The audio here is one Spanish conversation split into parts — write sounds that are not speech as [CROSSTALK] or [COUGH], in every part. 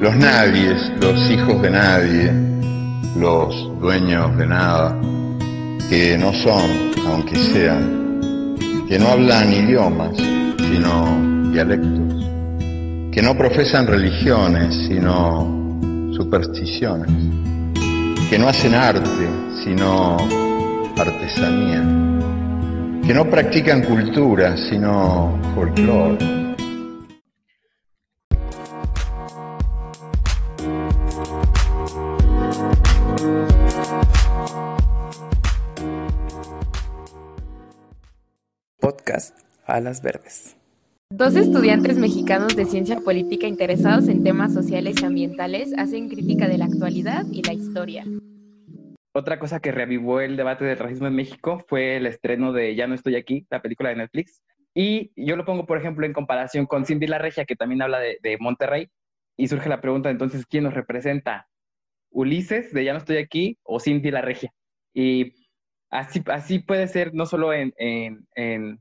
Los nadies, los hijos de nadie, los dueños de nada, que no son, aunque sean, que no hablan idiomas, sino dialectos, que no profesan religiones, sino supersticiones, que no hacen arte, sino artesanía, que no practican cultura, sino folclore Alas Verdes. Dos estudiantes mexicanos de ciencia política interesados en temas sociales y ambientales hacen crítica de la actualidad y la historia. Otra cosa que reavivó el debate del racismo en México fue el estreno de Ya no estoy aquí, la película de Netflix. Y yo lo pongo, por ejemplo, en comparación con Cindy La Regia, que también habla de, de Monterrey. Y surge la pregunta, entonces, ¿quién nos representa? ¿Ulises de Ya no estoy aquí o Cindy La Regia? Y así, así puede ser no solo en, en, en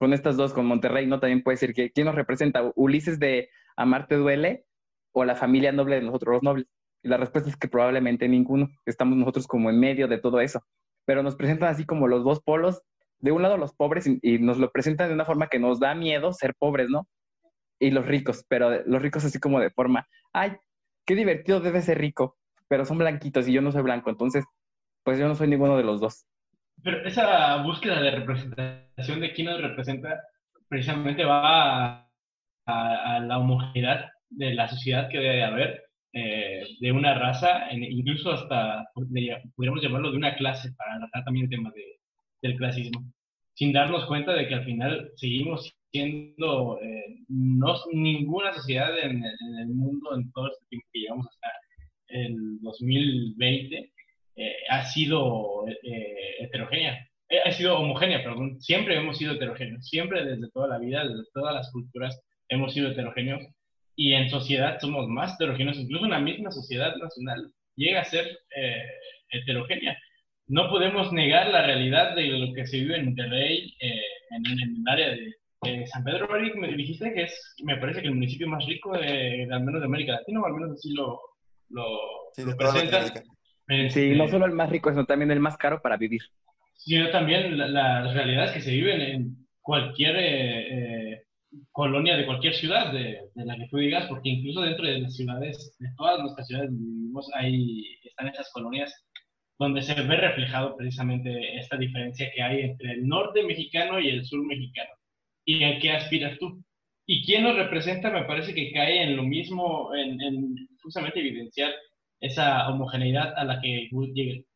con estas dos, con Monterrey, ¿no? También puede ser que, ¿quién nos representa? ¿Ulises de Amarte Duele o la familia noble de nosotros los nobles? Y la respuesta es que probablemente ninguno. Estamos nosotros como en medio de todo eso. Pero nos presentan así como los dos polos. De un lado los pobres y, nos lo presentan de una forma que nos da miedo ser pobres, ¿no? Y los ricos, pero los ricos así como de forma, ay, qué divertido debe ser rico, pero son blanquitos y yo no soy blanco, entonces, pues yo no soy ninguno de los dos. Pero esa búsqueda de representación de quién nos representa precisamente va a, la homogeneidad de la sociedad que debe haber, eh, de una raza, incluso hasta, podríamos llamarlo de una clase, para tratar también el tema de, del clasismo, sin darnos cuenta de que al final seguimos siendo eh, no ninguna sociedad en, en, el mundo en todo este tiempo que llevamos hasta el 2020 eh, ha sido eh, heterogénea, eh, ha sido homogénea, perdón, siempre hemos sido heterogéneos, siempre desde toda la vida, desde todas las culturas hemos sido heterogéneos. Y en sociedad somos más heterogéneos, incluso una misma sociedad nacional llega a ser heterogénea. No podemos negar la realidad de lo que se vive en Monterrey, en, el área de, San Pedro me dijiste que es, me parece que el municipio más rico de, al menos de América Latina, o al menos así lo, lo, sí, presenta. Sí, no solo el más rico, sino también el más caro para vivir. Sino también las realidades que se viven en cualquier eh, eh, colonia de cualquier ciudad de, la que tú digas, porque incluso dentro de las ciudades, de todas nuestras ciudades vivimos, ahí están esas colonias donde se ve reflejado precisamente esta diferencia que hay entre el norte mexicano y el sur mexicano. ¿Y a qué aspiras tú? ¿Y quién nos representa? Me parece que cae en lo mismo, en, en justamente evidenciar esa homogeneidad a la que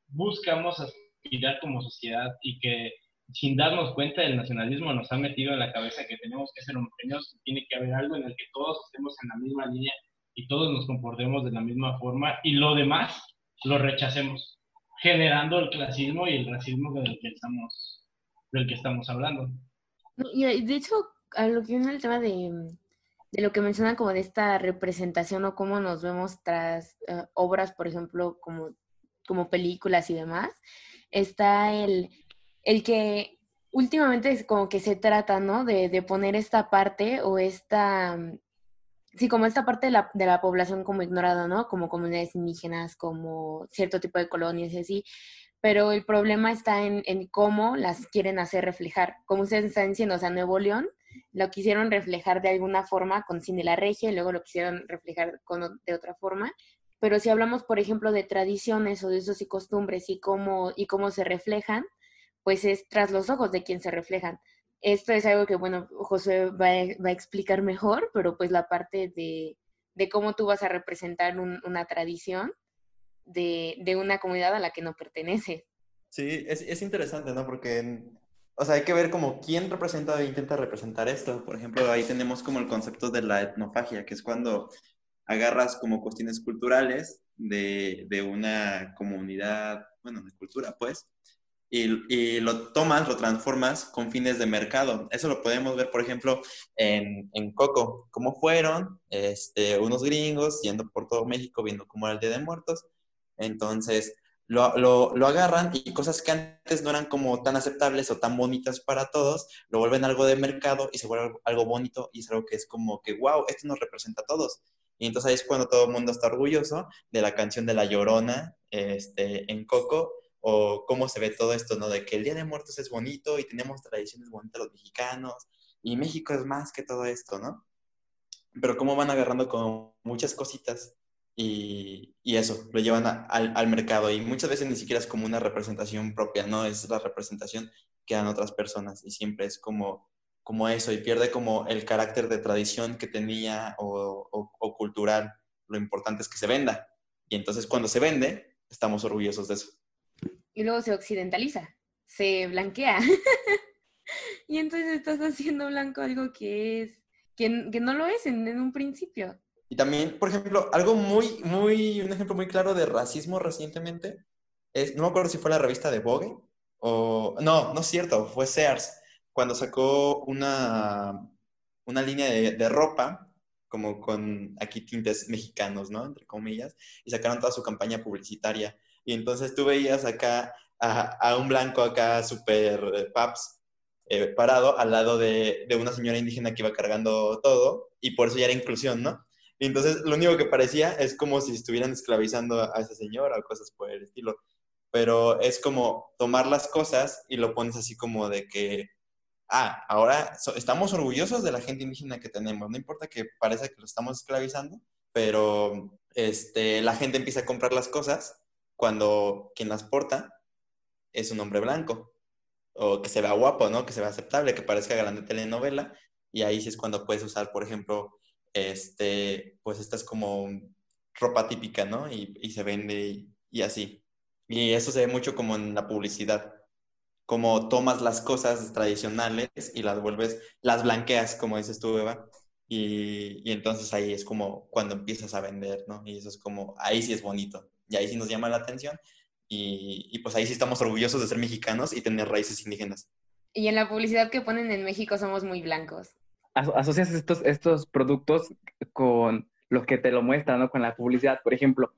buscamos aspirar como sociedad y que sin darnos cuenta el nacionalismo nos ha metido en la cabeza que tenemos que ser homogéneos, tiene que haber algo en el que todos estemos en la misma línea y todos nos comportemos de la misma forma y lo demás lo rechacemos, generando el clasismo y el racismo del que estamos, del que estamos hablando. Y de hecho, a lo que viene el tema de, de lo que mencionan como de esta representación o cómo nos vemos tras eh, obras, por ejemplo, como, como películas y demás, está el, el que últimamente es como que se trata, ¿no? De, de poner esta parte o esta, sí, como esta parte de la, de la población como ignorada, ¿no? Como comunidades indígenas, como cierto tipo de colonias y así. Pero el problema está en, en cómo las quieren hacer reflejar. Como ustedes están diciendo, o sea, Nuevo León lo quisieron reflejar de alguna forma con Cine La Regia y luego lo quisieron reflejar con, de otra forma. Pero si hablamos, por ejemplo, de tradiciones o de usos y costumbres y cómo, y cómo se reflejan, pues es tras los ojos de quien se reflejan. Esto es algo que, bueno, José va a, explicar mejor, pero pues la parte de, de cómo tú vas a representar una tradición de, de, una comunidad a la que no pertenece. Sí, es, es interesante, ¿no? Porque o sea, hay que ver como quién representa e intenta representar esto. Por ejemplo, ahí tenemos como el concepto de la etnofagia, que es cuando agarras como cuestiones culturales de, de una comunidad, bueno, de cultura, pues, y, lo tomas, lo transformas con fines de mercado. Eso lo podemos ver, por ejemplo, en, en Coco, cómo fueron este, unos gringos yendo por todo México viendo cómo era el Día de Muertos. Entonces, lo, lo, agarran y cosas que antes no eran como tan aceptables o tan bonitas para todos, lo vuelven algo de mercado y se vuelve algo bonito y es algo que es como que, wow, esto nos representa a todos. Y entonces ahí es cuando todo el mundo está orgulloso de la canción de La Llorona este, en Coco, o cómo se ve todo esto, ¿no? De que el Día de Muertos es bonito y tenemos tradiciones bonitas los mexicanos, y México es más que todo esto, ¿no? Pero cómo van agarrando con muchas cositas y, y eso, lo llevan al, al mercado y muchas veces ni siquiera es como una representación propia, ¿no? Es la representación que dan otras personas y siempre es como como eso y pierde como el carácter de tradición que tenía o, o, cultural. Lo importante es que se venda. Y entonces cuando se vende, estamos orgullosos de eso. Y luego se occidentaliza, se blanquea. [LAUGHS] y entonces estás haciendo blanco algo que es, que, que no lo es en, un principio. Y también, por ejemplo, algo muy, muy, un ejemplo muy claro de racismo recientemente es, no me acuerdo si fue la revista de Vogue o, no, no es cierto, fue Sears cuando sacó una, una línea de, ropa, como con aquí tintes mexicanos, ¿no? Entre comillas, y sacaron toda su campaña publicitaria. Y entonces tú veías acá a, un blanco acá súper paps eh, parado al lado de, de, una señora indígena que iba cargando todo, y por eso ya era inclusión, ¿no? Entonces lo único que parecía es como si estuvieran esclavizando a esa señora o cosas por el estilo. Pero es como tomar las cosas y lo pones así como de que ah, ahora estamos orgullosos de la gente indígena que tenemos, no importa que parezca que lo estamos esclavizando, pero este, la gente empieza a comprar las cosas cuando quien las porta es un hombre blanco, o que se vea guapo, ¿no? Que se vea aceptable, que parezca grande telenovela, y ahí sí es cuando puedes usar, por ejemplo, este, pues esta es como ropa típica, ¿no? Y, se vende y así. Y eso se ve mucho como en la publicidad como tomas las cosas tradicionales y las vuelves, las blanqueas, como dices tú, Eva, y, y, entonces ahí es como cuando empiezas a vender, ¿no? Y eso es como, ahí sí es bonito, y ahí sí nos llama la atención, y, y pues ahí sí estamos orgullosos de ser mexicanos y tener raíces indígenas. Y en la publicidad que ponen en México somos muy blancos. Asocias estos, estos productos con los que te lo muestran, ¿no? Con la publicidad. Por ejemplo,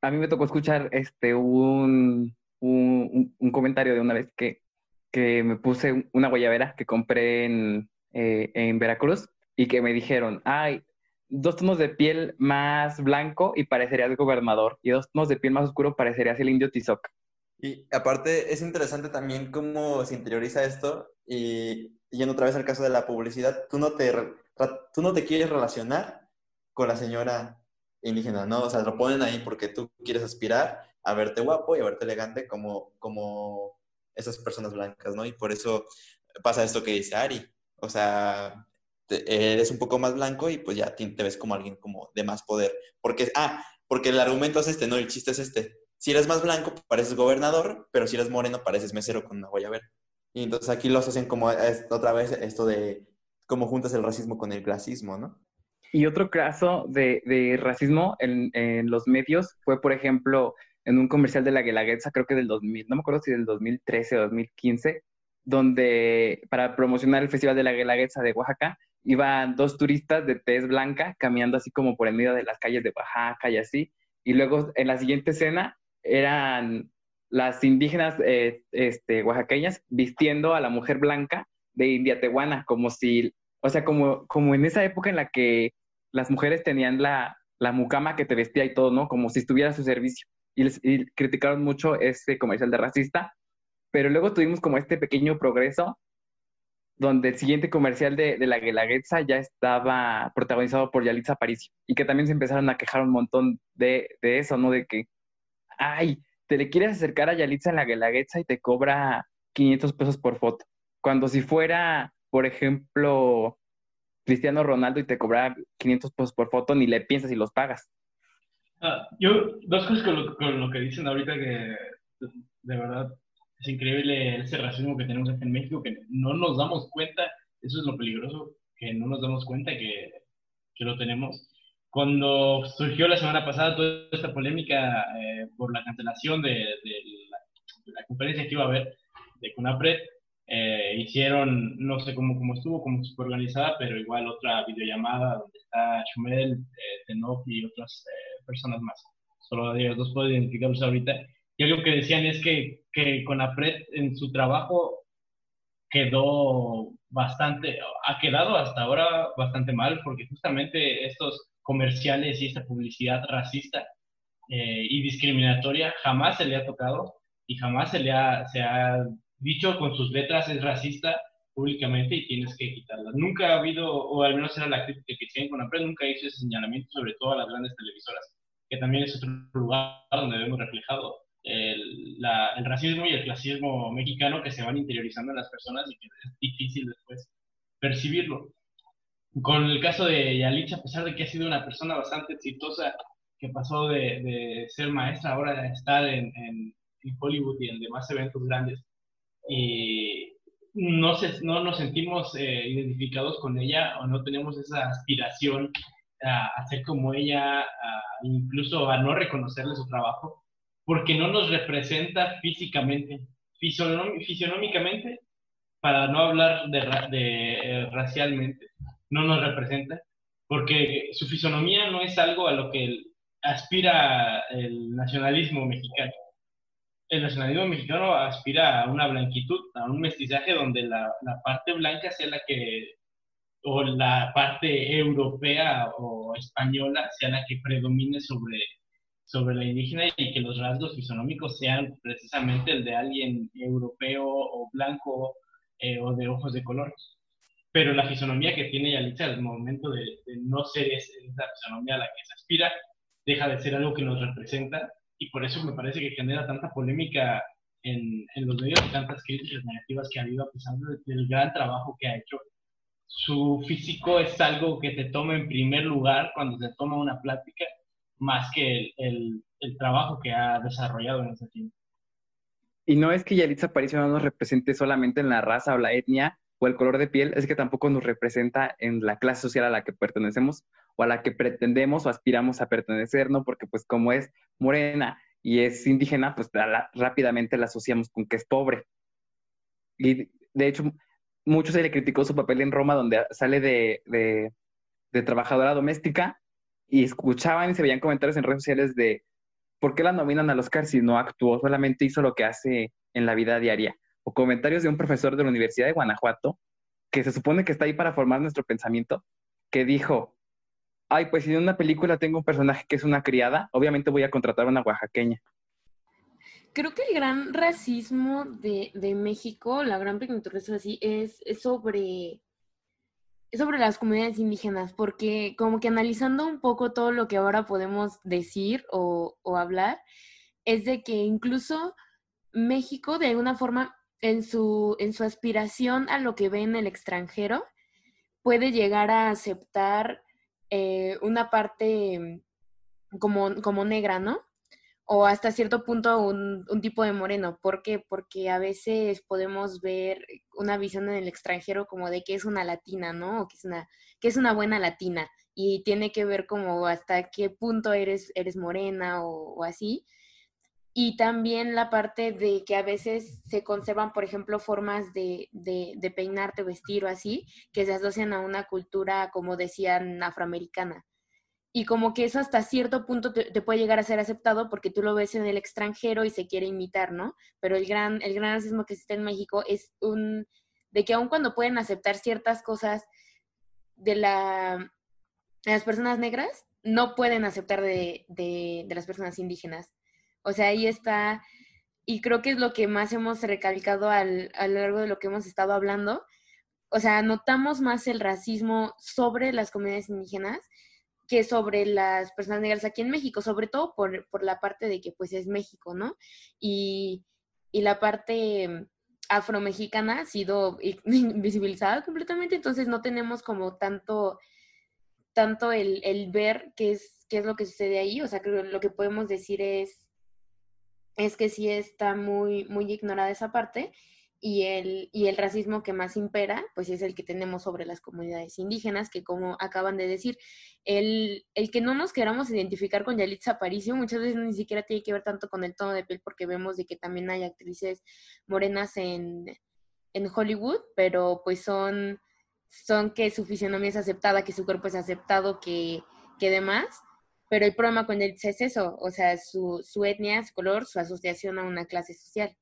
a mí me tocó escuchar este, un, un, un, comentario de una vez que, que, me puse una guayabera que compré en, eh, en Veracruz y que me dijeron, ay, dos tonos de piel más blanco y parecerías gobernador, y dos tonos de piel más oscuro parecerías el indio Tizoc. Y aparte es interesante también cómo se interioriza esto y yendo otra vez al caso de la publicidad, tú no te, tú no te quieres relacionar con la señora indígena, ¿no? O sea, lo ponen ahí porque tú quieres aspirar a verte guapo y a verte elegante como, como esas personas blancas, ¿no? Y por eso pasa esto que dice Ari. O sea, eres un poco más blanco y pues ya te, ves como alguien como de más poder. Porque, ah, porque el argumento es este, ¿no? El chiste es este. Si eres más blanco, pareces gobernador, pero si eres moreno, pareces mesero con una guayabera. Y entonces aquí los hacen como otra vez esto de cómo juntas el racismo con el clasismo, ¿no? Y otro caso de, de racismo en, en, los medios fue, por ejemplo, en un comercial de la Guelaguetza, creo que del 2000, no me acuerdo si del 2013 o 2015, donde para promocionar el Festival de la Guelaguetza de Oaxaca, iban dos turistas de tez blanca caminando así como por el medio de las calles de Oaxaca y así. Y luego en la siguiente escena eran las indígenas eh, este, oaxaqueñas vistiendo a la mujer blanca de India Tehuana, como si, o sea, como, como en esa época en la que las mujeres tenían la, la mucama que te vestía y todo, ¿no? Como si estuviera a su servicio y, criticaron mucho ese comercial de racista, pero luego tuvimos como este pequeño progreso donde el siguiente comercial de, de la Guelaguetza ya estaba protagonizado por Yalitza Aparicio y que también se empezaron a quejar un montón de, de eso, ¿no? De que, ay, te le quieres acercar a Yalitza en la Guelaguetza y te cobra 500 pesos por foto. Cuando si fuera, por ejemplo, Cristiano Ronaldo y te cobra 500 pesos por foto, ni le piensas y los pagas. Ah, yo, dos cosas con lo, que dicen ahorita que de verdad es increíble ese racismo que tenemos aquí en México, que no nos damos cuenta, eso es lo peligroso, que no nos damos cuenta que, que lo tenemos. Cuando surgió la semana pasada toda esta polémica eh, por la cancelación de, de, la, conferencia que iba a haber de CUNAPRED, eh, hicieron, no sé cómo, cómo estuvo, cómo fue organizada, pero igual otra videollamada donde está Chumel, eh, y otras eh, personas más. Solo ellos dos puedo identificarlos ahorita. Y algo que decían es que, que con APRED en su trabajo quedó bastante, ha quedado hasta ahora bastante mal, porque justamente estos comerciales y esta publicidad racista eh, y discriminatoria jamás se le ha tocado y jamás se le ha, se ha dicho con sus letras es racista públicamente y tienes que quitarla. Nunca ha habido, o al menos era la crítica que tienen con Ampred, nunca hizo ese señalamiento sobre todo a las grandes televisoras, que también es otro lugar donde vemos reflejado el, el, racismo y el clasismo mexicano que se van interiorizando en las personas y que es difícil después percibirlo. Con el caso de Yalitza, a pesar de que ha sido una persona bastante exitosa, que pasó de, ser maestra ahora a estar en, en, Hollywood y en demás eventos grandes, y no, se, no nos sentimos eh, identificados con ella o no tenemos esa aspiración a, a ser como ella, a, incluso a no reconocerle su trabajo, porque no nos representa físicamente, fisionómicamente, para no hablar de, de eh, racialmente, no nos representa, porque su fisonomía no es algo a lo que aspira el nacionalismo mexicano. El nacionalismo mexicano aspira a una blanquitud, a un mestizaje donde la, la parte blanca sea la que, o la parte europea o española sea la que predomine sobre sobre la indígena y que los rasgos fisonómicos sean precisamente el de alguien europeo o blanco eh, o de ojos de color. Pero la fisonomía que tiene Yalitza al momento de, no ser esa fisonomía a la que se aspira, deja de ser algo que nos representa y por eso me parece que genera tanta polémica en, en los medios y tantas críticas negativas que ha habido a pesar del gran trabajo que ha hecho. Su físico es algo que te toma en primer lugar cuando se toma una plática más que el, el, trabajo que ha desarrollado en ese tiempo. Y no es que Yalitza Aparicio no nos represente solamente en la raza o la etnia o el color de piel, es que tampoco nos representa en la clase social a la que pertenecemos o a la que pretendemos o aspiramos a pertenecer, ¿no? Porque pues como es morena y es indígena, pues rápidamente la asociamos con que es pobre. Y de hecho, mucho se le criticó su papel en Roma, donde sale de, de, de trabajadora doméstica y escuchaban y se veían comentarios en redes sociales de por qué la nominan al Oscar si no actuó, solamente hizo lo que hace en la vida diaria. O comentarios de un profesor de la Universidad de Guanajuato, que se supone que está ahí para formar nuestro pensamiento, que dijo, ay, pues si en una película tengo un personaje que es una criada, obviamente voy a contratar a una oaxaqueña. Creo que el gran racismo de, de México, la gran pintura así, es, es sobre sobre las comunidades indígenas, porque como que analizando un poco todo lo que ahora podemos decir o, hablar, es de que incluso México, de alguna forma, en su, en su aspiración a lo que ve en el extranjero, puede llegar a aceptar eh, una parte como, como negra, ¿no? o hasta cierto punto un, un, tipo de moreno. ¿Por qué? Porque a veces podemos ver una visión en el extranjero como de que es una latina, ¿no? O que es una, que es una buena latina. Y tiene que ver como hasta qué punto eres, eres morena o, así. Y también la parte de que a veces se conservan, por ejemplo, formas de, de, de peinarte, vestir o así, que se asocian a una cultura, como decían, afroamericana y como que eso hasta cierto punto te, puede llegar a ser aceptado porque tú lo ves en el extranjero y se quiere imitar, ¿no? Pero el gran, el gran racismo que existe en México es un, de que aun cuando pueden aceptar ciertas cosas de, la, de las personas negras, no pueden aceptar de, de, de las personas indígenas. O sea, ahí está, y creo que es lo que más hemos recalcado al, a lo largo de lo que hemos estado hablando. O sea, notamos más el racismo sobre las comunidades indígenas que sobre las personas negras aquí en México, sobre todo por, por la parte de que pues es México, ¿no? Y, y la parte afromexicana ha sido [LAUGHS] invisibilizada completamente, entonces no tenemos como tanto, tanto el, el ver qué es, qué es lo que sucede ahí, o sea, creo que lo que podemos decir es, es que sí está muy, muy ignorada esa parte y el, y el racismo que más impera, pues es el que tenemos sobre las comunidades indígenas, que como acaban de decir, el, el que no nos queramos identificar con Yalitza Aparicio muchas veces ni siquiera tiene que ver tanto con el tono de piel, porque vemos de que también hay actrices morenas en, en Hollywood, pero pues son, son que su fisionomía es aceptada, que su cuerpo es aceptado, que, que demás. Pero el problema con Yalitza es eso, o sea, su, su etnia, su color, su asociación a una clase social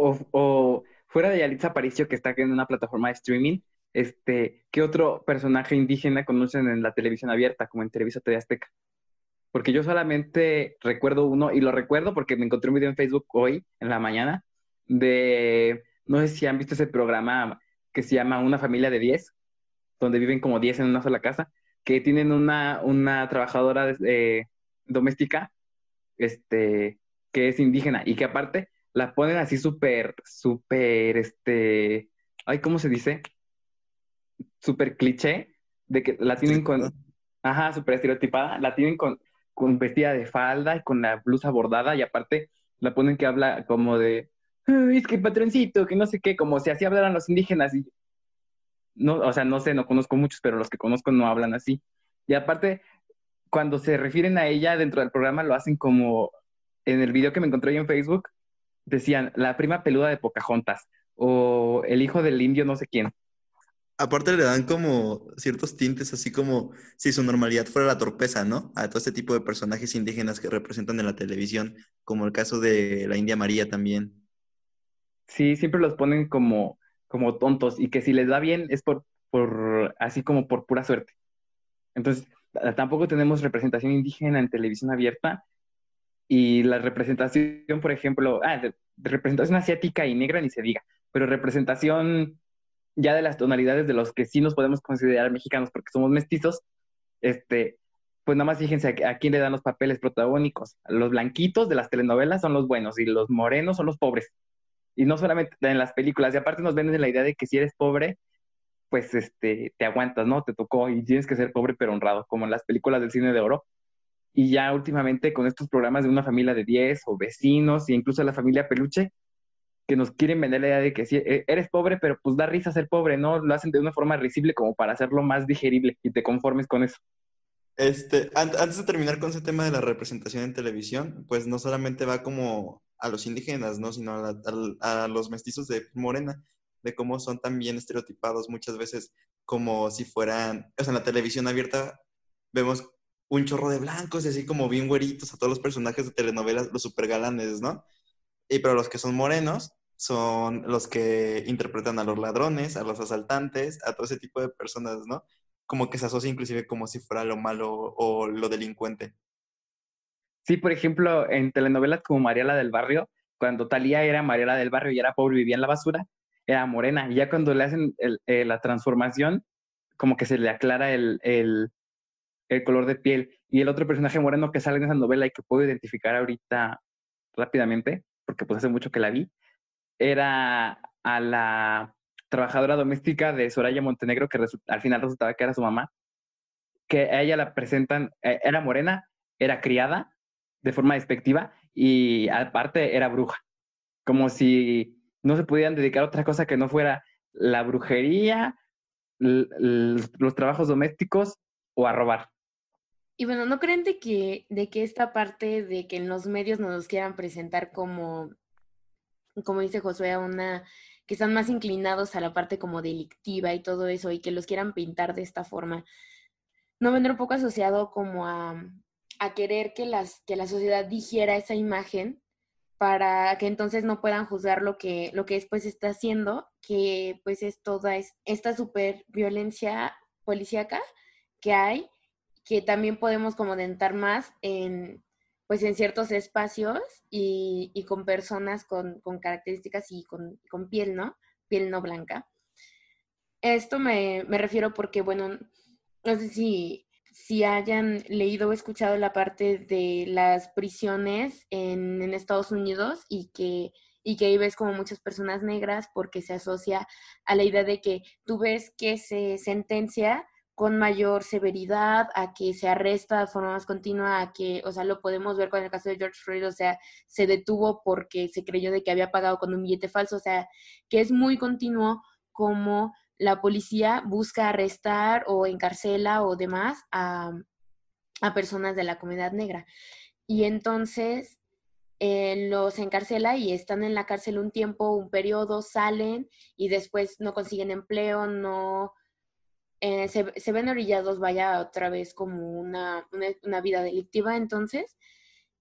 o, fuera de Yalitza Aparicio, que está en una plataforma de streaming, este, ¿qué otro personaje indígena conocen en la televisión abierta, como en Televisa TV Azteca? Porque yo solamente recuerdo uno, y lo recuerdo porque me encontré un video en Facebook hoy, en la mañana, de, no sé si han visto ese programa que se llama Una familia de 10, donde viven como 10 en una sola casa, que tienen una, una trabajadora eh, doméstica, este, que es indígena, y que aparte la ponen así súper, súper, este, ay, ¿cómo se dice? súper cliché de que la tienen con, ajá, súper estereotipada, la tienen con, con vestida de falda y con la blusa bordada y aparte la ponen que habla como de, es que patroncito, que no sé qué, como si así hablaran los indígenas y no, o sea, no sé, no conozco muchos, pero los que conozco no hablan así. Y aparte, cuando se refieren a ella dentro del programa, lo hacen como en el video que me encontré yo en Facebook, decían la prima peluda de Pocahontas o el hijo del indio no sé quién. Aparte le dan como ciertos tintes, así como si su normalidad fuera la torpeza, ¿no? A todo este tipo de personajes indígenas que representan en la televisión, como el caso de la India María también. Sí, siempre los ponen como, como tontos y que si les da bien es por, por, así como por pura suerte. Entonces, tampoco tenemos representación indígena en televisión abierta y la representación, por ejemplo, ah, representación asiática y negra ni se diga, pero representación ya de las tonalidades de los que sí nos podemos considerar mexicanos porque somos mestizos, este, pues nada más fíjense a, quién le dan los papeles protagónicos. Los blanquitos de las telenovelas son los buenos y los morenos son los pobres. Y no solamente en las películas, y aparte nos venden la idea de que si eres pobre, pues este, te aguantas, ¿no? Te tocó y tienes que ser pobre pero honrado, como en las películas del cine de oro. Y ya últimamente con estos programas de una familia de 10 o vecinos e incluso la familia peluche, que nos quieren vender la idea de que sí, e, eres pobre, pero pues da risa ser pobre, ¿no? Lo hacen de una forma risible como para hacerlo más digerible y te conformes con eso. Este, antes de terminar con ese tema de la representación en televisión, pues no solamente va como a los indígenas, ¿no? Sino a, los mestizos de morena, de cómo son también estereotipados muchas veces como si fueran, o sea, en la televisión abierta vemos un chorro de blancos y así como bien güeritos a todos los personajes de telenovelas, los supergalanes, ¿no? Y pero los que son morenos, son los que interpretan a los ladrones, a los asaltantes, a todo ese tipo de personas, ¿no? Como que se asocia inclusive como si fuera lo malo o lo delincuente. Sí, por ejemplo, en telenovelas como Mariela del Barrio, cuando Talía era Mariela del Barrio y era pobre vivía en la basura, era morena. Y ya cuando le hacen eh, la transformación, como que se le aclara el, el, el, color de piel. Y el otro personaje moreno que sale en esa novela y que puedo identificar ahorita rápidamente, porque pues hace mucho que la vi, era a la trabajadora doméstica de Soraya Montenegro, que al final resultaba que era su mamá, que a ella la presentan, eh, era morena, era criada de forma despectiva y aparte era bruja, como si no se pudieran dedicar a otra cosa que no fuera la brujería, los trabajos domésticos o a robar. Y bueno, ¿no creen de que, de que esta parte de que en los medios nos quieran presentar como como dice Josué, una que están más inclinados a la parte como delictiva y todo eso y que los quieran pintar de esta forma, no vendrá un poco asociado como a, a querer que, las, que la sociedad digiera esa imagen para que entonces no puedan juzgar lo que, lo que después está haciendo, que pues es toda esta super violencia policíaca que hay, que también podemos como dentar más en, pues en ciertos espacios y, y con personas con, con características y con, con, piel, ¿no? Piel no blanca. Esto me, me, refiero porque, bueno, no sé si, si hayan leído o escuchado la parte de las prisiones en, Estados Unidos y que y que ahí ves como muchas personas negras porque se asocia a la idea de que tú ves que se sentencia con mayor severidad, a que se arresta de forma más continua, a que, o sea, lo podemos ver con el caso de George Floyd, o sea, se detuvo porque se creyó de que había pagado con un billete falso, o sea, que es muy continuo como la policía busca arrestar o encarcela o demás a, a personas de la comunidad negra. Y entonces eh, los encarcela y están en la cárcel un tiempo, un periodo, salen y después no consiguen empleo, no eh, se, ven orillados, vaya otra vez como una, una, vida delictiva entonces.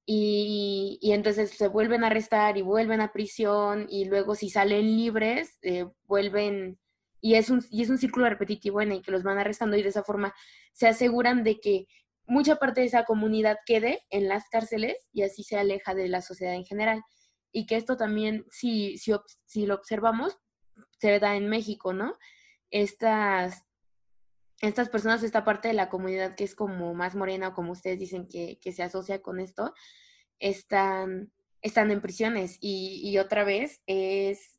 Y, y, entonces se vuelven a arrestar y vuelven a prisión y luego si salen libres, eh, vuelven y es un, y es un círculo repetitivo en el que los van arrestando y de esa forma se aseguran de que mucha parte de esa comunidad quede en las cárceles y así se aleja de la sociedad en general. Y que esto también, si, si, si lo observamos, se da en México, ¿no? Estas, estas personas, esta parte de la comunidad que es como más morena o como ustedes dicen que, que se asocia con esto, están, están en prisiones y, y otra vez es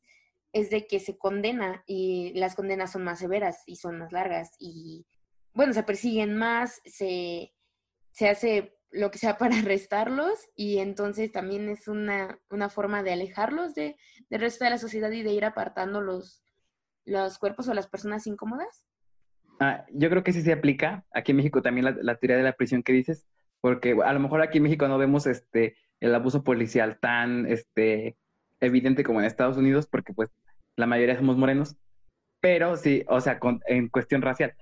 es de que se condena y las condenas son más severas y son más largas y bueno, se persiguen más, se, se hace lo que sea [LAUGHS] para arrestarlos y entonces también es una, una forma de alejarlos de, del resto de la sociedad y de ir apartando los, los cuerpos o las personas incómodas. Ah, yo creo que sí se aplica. Aquí en México también la, la, teoría de la prisión que dices, porque a lo mejor aquí en México no vemos este el abuso policial tan este evidente como en Estados Unidos, porque pues la mayoría somos morenos, pero sí, o sea, en cuestión racial,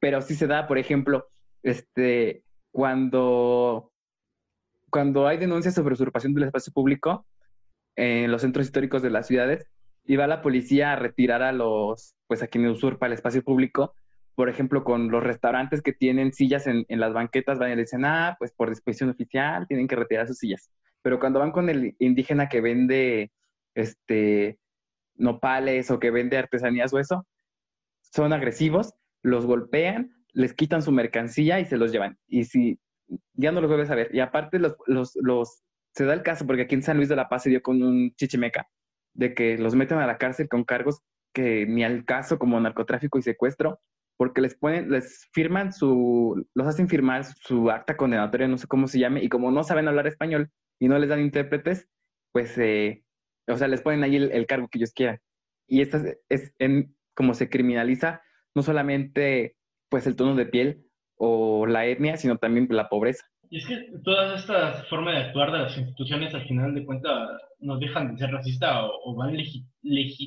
pero sí se da, por ejemplo, este, cuando, cuando hay denuncias sobre usurpación del espacio público en los centros históricos de las ciudades, y va la policía a retirar a los, pues a quienes usurpa el espacio público, por ejemplo, con los restaurantes que tienen sillas en, en las banquetas, van y le dicen, ah, pues por disposición oficial tienen que retirar sus sillas. Pero cuando van con el indígena que vende, este, nopales o que vende artesanías o eso, son agresivos, los golpean, les quitan su mercancía y se los llevan. Y si ya no los vuelves a ver. Y aparte los, los, los, se da el caso, porque aquí en San Luis de la Paz se dio con un chichimeca, de que los meten a la cárcel con cargos que ni al caso como narcotráfico y secuestro, porque les ponen, les firman su, los hacen firmar su acta condenatoria, no sé cómo se llame, y como no saben hablar español y no les dan intérpretes, pues eh, o sea, les ponen ahí el, cargo que ellos quieran. Y esta es, en, como se criminaliza no solamente pues el tono de piel o la etnia, sino también la pobreza. Y es que todas estas formas de actuar de las instituciones al final de cuentas nos dejan de ser racistas o, van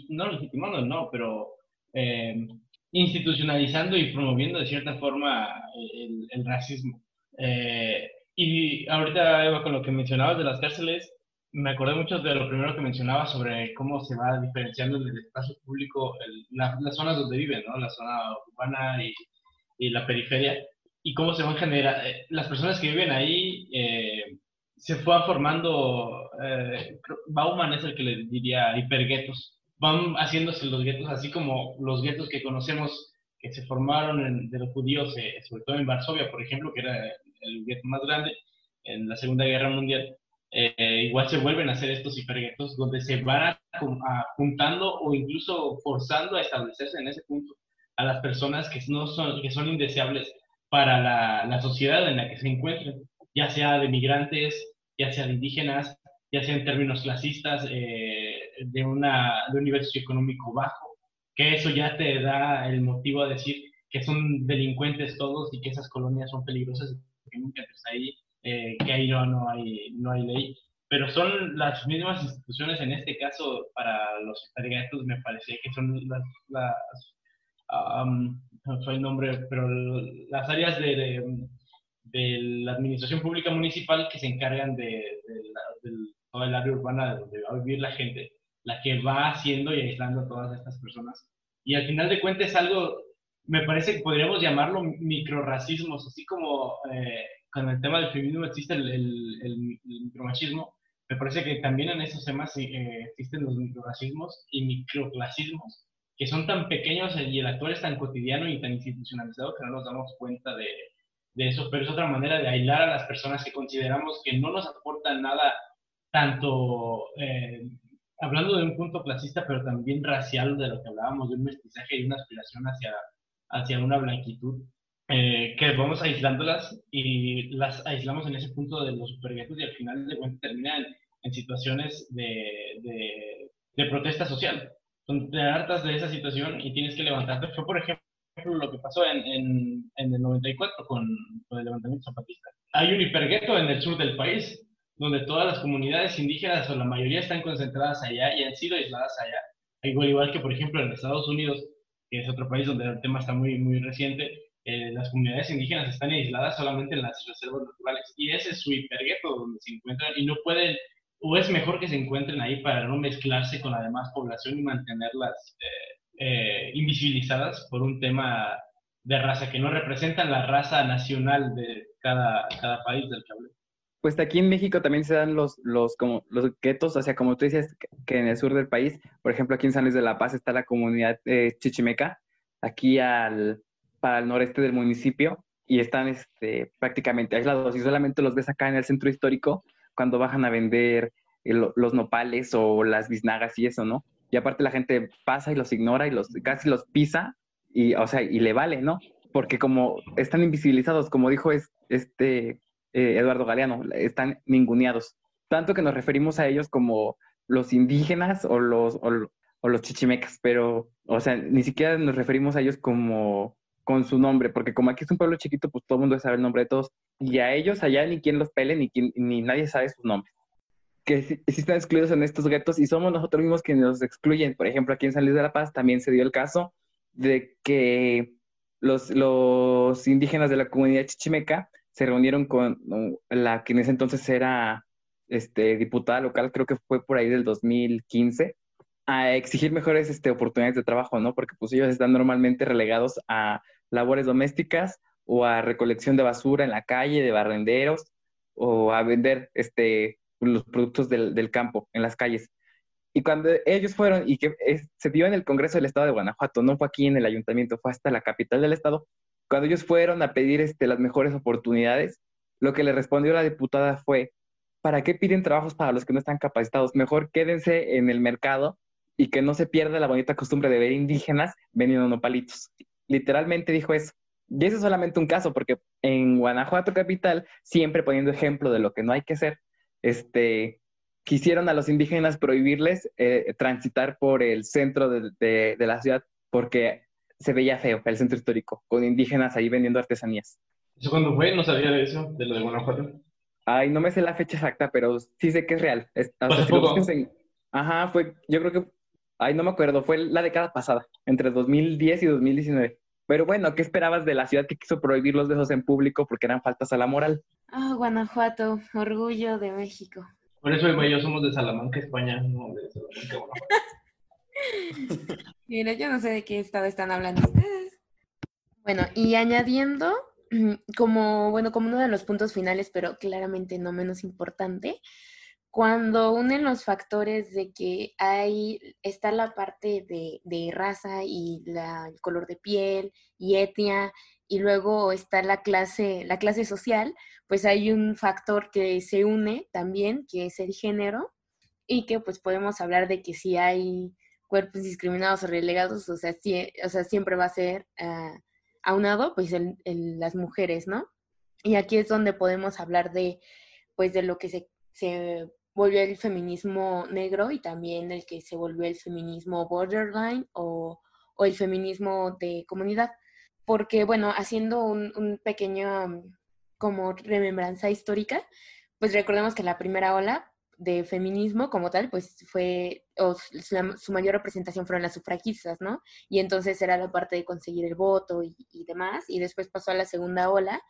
no legitimando, no, pero eh, institucionalizando y promoviendo de cierta forma el, racismo. Eh, y ahorita, Eva, con lo que mencionabas de las cárceles, me acordé mucho de lo primero que mencionaba sobre cómo se va diferenciando en el espacio público las zonas donde viven, ¿no? La zona urbana y, y, la periferia, y cómo se van generando, eh, las personas que viven ahí eh, se fueron formando, eh, Bauman es el que le diría hiperguetos, van haciéndose los guetos, así como los guetos que conocemos que se formaron de los judíos, sobre todo en Varsovia, por ejemplo, que era el gueto más grande en la Segunda Guerra Mundial eh, igual se vuelven a hacer estos hiperguetos donde se van juntando o incluso forzando a establecerse en ese punto a las personas que, no son, que son indeseables para la, la sociedad en la que se encuentren, ya sea de migrantes, ya sea de indígenas, ya sea en términos clasistas, eh, de, una, de un nivel socioeconómico bajo, que eso ya te da el motivo a decir que son delincuentes todos y que esas colonias son peligrosas y que nunca entres ahí eh, que ahí no, no, hay, no hay ley, pero son las mismas instituciones, en este caso para los expertos me parece que son las, las no sé el nombre, pero las áreas de, de, la administración pública municipal que se encargan de, de toda el área urbana donde va a vivir la gente, la que va haciendo y aislando a todas estas personas. Y al final de cuentas es algo, me parece que podríamos llamarlo microracismos, así como eh, con el tema del feminismo existe el, el, micromachismo, me parece que también en esos temas eh, existen los microracismos y microclasismos, que son tan pequeños y el actual es tan cotidiano y tan institucionalizado que no nos damos cuenta de, de eso, pero es otra manera de aislar a las personas que consideramos que no nos aportan nada, tanto eh, hablando de un punto clasista, pero también racial, de lo que hablábamos, de un mestizaje y una aspiración hacia, hacia una blanquitud. Eh, que vamos aislándolas y las aislamos en ese punto de los superguetos y al final de cuentas terminan en situaciones de, de, protesta social. Son hartas de esa situación y tienes que levantarte. Fue, por ejemplo, lo que pasó en, en, en el 94 con, con, el levantamiento zapatista. Hay un hipergueto en el sur del país, donde todas las comunidades indígenas o la mayoría están concentradas allá y han sido aisladas allá. Igual, igual que, por ejemplo, en Estados Unidos, que es otro país donde el tema está muy, muy reciente, eh, las comunidades indígenas están aisladas solamente en las reservas naturales. Y ese es su hipergueto donde se encuentran y no pueden, o es mejor que se encuentren ahí para no mezclarse con la demás población y mantenerlas eh, invisibilizadas por un tema de raza, que no representan la raza nacional de cada, cada país del que Pues aquí en México también se dan los, los, como, los guetos, o sea, como tú dices, que en el sur del país, por ejemplo, aquí en San Luis de la Paz está la comunidad eh, chichimeca, aquí al, para el noreste del municipio, y están este, prácticamente aislados, y solamente los ves acá en el centro histórico cuando bajan a vender los nopales o las biznagas y eso, ¿no? Y aparte la gente pasa y los ignora y los casi los pisa y, o sea, y le vale, ¿no? Porque como están invisibilizados, como dijo es, este eh, Eduardo Galeano, están ninguneados. Tanto que nos referimos a ellos como los indígenas o los, o, los chichimecas, pero, o sea, ni siquiera nos referimos a ellos como con su nombre, porque como aquí es un pueblo chiquito, pues todo el mundo sabe el nombre de todos. Y a ellos allá ni quien los pele, ni, ni nadie sabe sus nombres que sí, están excluidos en estos guetos y somos nosotros mismos quienes nos excluyen. Por ejemplo, aquí en San Luis de la Paz también se dio el caso de que los, los indígenas de la comunidad chichimeca se reunieron con la que en ese entonces era este, diputada local, creo que fue por ahí del 2015, a exigir mejores este, oportunidades de trabajo, ¿no? Porque pues ellos están normalmente relegados a labores domésticas o a recolección de basura en la calle, de barrenderos, o a vender este, los productos del, del, campo en las calles. Y cuando ellos fueron, y que se dio en el Congreso del Estado de Guanajuato, no fue aquí en el ayuntamiento, fue hasta la capital del Estado, cuando ellos fueron a pedir este, las mejores oportunidades, lo que le respondió la diputada fue, ¿para qué piden trabajos para los que no están capacitados? Mejor quédense en el mercado y que no se pierda la bonita costumbre de ver indígenas vendiendo nopalitos. Literalmente dijo eso. Y ese es solamente un caso, porque en Guanajuato capital, siempre poniendo ejemplo de lo que no hay que hacer, este, quisieron a los indígenas prohibirles eh, transitar por el centro de, la ciudad porque se veía feo el centro histórico, con indígenas ahí vendiendo artesanías. ¿Eso cuándo fue? No sabía de eso, de lo de Guanajuato. Ay, no me sé la fecha exacta, pero sí sé que es real. Ajá, fue, yo creo que, ay, no me acuerdo, fue la década pasada, entre 2010 y 2019. Pero bueno, ¿qué esperabas de la ciudad que quiso prohibir los besos en público porque eran faltas a la moral? Ah, Guanajuato, orgullo de México. Por eso Eva y yo somos de Salamanca, España, no de Salamanca, Guanajuato. [LAUGHS] Mira, yo no sé de qué estado están hablando ustedes. Bueno, y añadiendo, [CLEARS THROAT] como, bueno, como uno de los puntos finales, pero claramente no menos importante, cuando unen los factores de que hay, está la parte de, de raza y la, el color de piel y etnia, y luego está la clase, la clase social, pues hay un factor que se une también, que es el género, y que pues podemos hablar de que si hay cuerpos discriminados o relegados, o sea, o sea siempre va a ser uh, aunado, pues las mujeres, ¿no? Y aquí es donde podemos hablar de, pues de lo que se volvió el feminismo negro y también el que se volvió el feminismo borderline o, o el feminismo de comunidad. Porque, bueno, haciendo un, un, pequeño mm, como remembranza histórica, pues recordemos que la primera ola de feminismo como tal, pues fue, o su, mayor representación fueron las sufragistas, ¿no? Y entonces era la parte de conseguir el voto y, y demás, y después pasó a la segunda ola,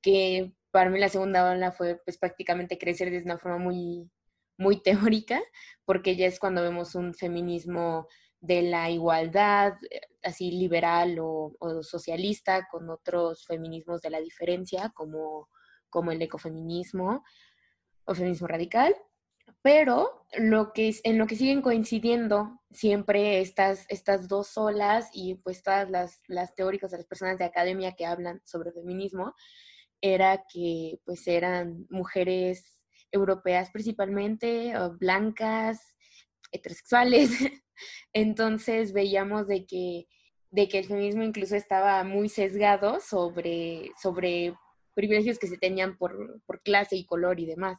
que para mí la segunda ola fue pues prácticamente crecer de una forma muy, muy teórica, porque ya es cuando vemos un feminismo de la igualdad, eh, así liberal o, socialista, con otros feminismos de la diferencia, como, como el ecofeminismo o feminismo radical. Pero lo que, en lo que siguen coincidiendo siempre estas, estas dos olas y pues todas las, las teóricas de las personas de academia que hablan sobre feminismo, era que pues eran mujeres europeas principalmente, blancas, heterosexuales. [LAUGHS] Entonces veíamos de que, de que el feminismo incluso estaba muy sesgado sobre, sobre privilegios que se tenían por, por clase y color y demás.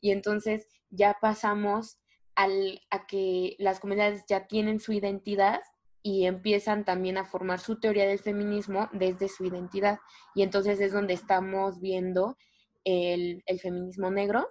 Y entonces ya pasamos al, a que las comunidades ya tienen su identidad y empiezan también a formar su teoría del feminismo desde su identidad. Y entonces es donde estamos viendo el, el feminismo negro,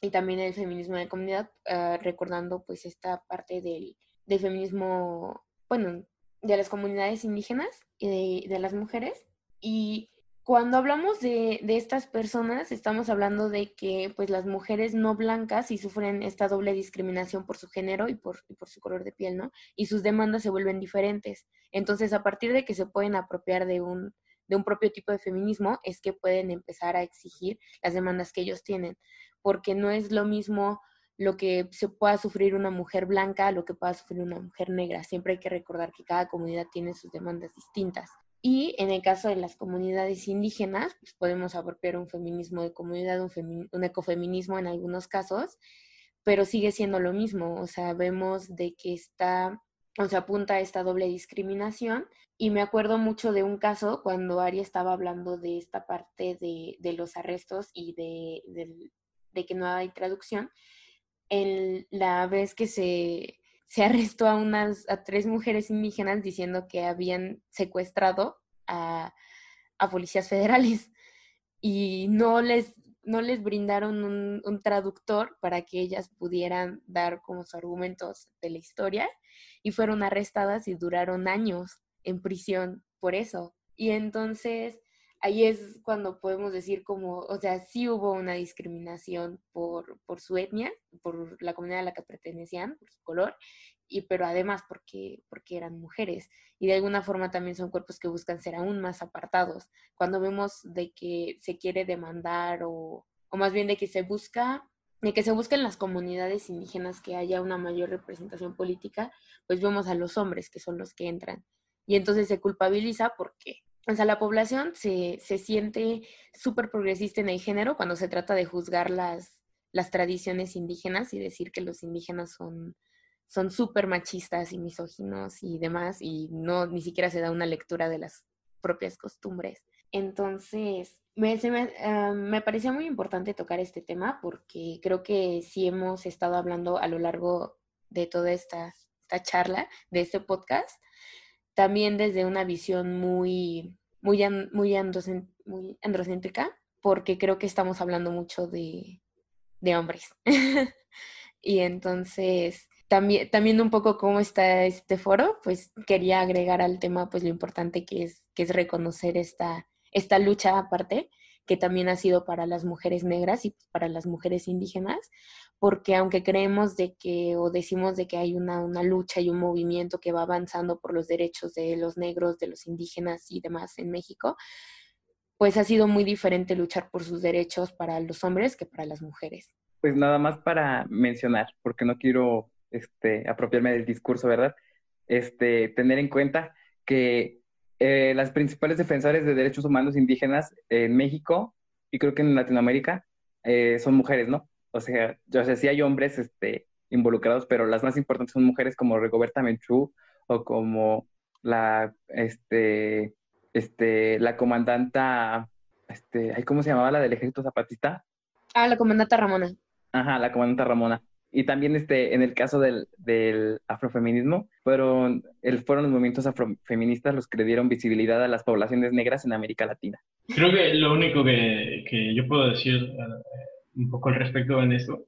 y también el feminismo de comunidad, ah, recordando pues esta parte del, del, feminismo, bueno, de las comunidades indígenas y de, de, las mujeres. Y cuando hablamos de, de, estas personas, estamos hablando de que pues, las mujeres no blancas sí sufren esta doble discriminación por su género y por, y por su color de piel, ¿no? Y sus demandas se vuelven diferentes. Entonces, a partir de que se pueden apropiar de un, de un propio tipo de feminismo, es que pueden empezar a exigir las demandas que ellos tienen, porque no es lo mismo lo que se pueda sufrir una mujer blanca lo que pueda sufrir una mujer negra. Siempre hay que recordar que cada comunidad tiene sus demandas distintas. Y en el caso de las comunidades indígenas, pues podemos apropiar un feminismo de comunidad, un, un ecofeminismo en algunos casos, pero sigue siendo lo mismo. O sea, vemos de que está, o sea, apunta a esta doble discriminación. Y me acuerdo mucho de un caso cuando Ari estaba hablando de esta parte de, de los arrestos y de, de, de, que no hay traducción. En la vez que se, se arrestó a unas a tres mujeres indígenas diciendo que habían secuestrado a, a policías federales y no les no les brindaron un, traductor para que ellas pudieran dar como sus argumentos de la historia y fueron arrestadas y duraron años en prisión por eso. Y entonces ahí es cuando podemos decir como, o sea, sí hubo una discriminación por, por su etnia, por la comunidad a la que pertenecían, por su color, y, pero además porque, porque eran mujeres. Y de alguna forma también son cuerpos que buscan ser aún más apartados. Cuando vemos de que se quiere demandar o, o más bien de que se busca de que se busquen las comunidades indígenas que haya una mayor representación política, pues vemos a los hombres que son los que entran. Y entonces se culpabiliza porque o sea, la población se, se siente súper progresista en el género cuando se trata de juzgar las, las tradiciones indígenas y decir que los indígenas son son súper machistas y misóginos y demás, y no ni siquiera se da una lectura de las propias costumbres. Entonces, me, me, uh, me parecía muy importante tocar este tema porque creo que sí hemos estado hablando a lo largo de toda esta, esta charla, de este podcast, también desde una visión muy, muy, muy, muy androcéntrica, porque creo que estamos hablando mucho de, de hombres. [LAUGHS] y entonces, también, también un poco cómo está este foro, pues quería agregar al tema pues lo importante que es, que es reconocer esta, esta lucha aparte que también ha sido para las mujeres negras y para las mujeres indígenas, porque aunque creemos de que o decimos de que hay una, una lucha y un movimiento que va avanzando por los derechos de los negros, de los indígenas y demás en México, pues ha sido muy diferente luchar por sus derechos para los hombres que para las mujeres. Pues nada más para mencionar, porque no quiero este, apropiarme del discurso, ¿verdad? Este, tener en cuenta que eh, las principales defensores de derechos humanos indígenas en México y creo que en Latinoamérica eh, son mujeres, ¿no? O sea, yo sé, sí hay hombres este, involucrados, pero las más importantes son mujeres como Rigoberta Menchú o como la, este, este, la comandanta, este, ¿cómo se llamaba la del ejército zapatista? Ah, la comandanta Ramona. Ajá, la comandanta Ramona y también este, en el caso del, del afrofeminismo, fueron, el, fueron los movimientos afrofeministas los que le dieron visibilidad a las poblaciones negras en América Latina. Creo que lo único que, que yo puedo decir eh, un poco al respecto en esto,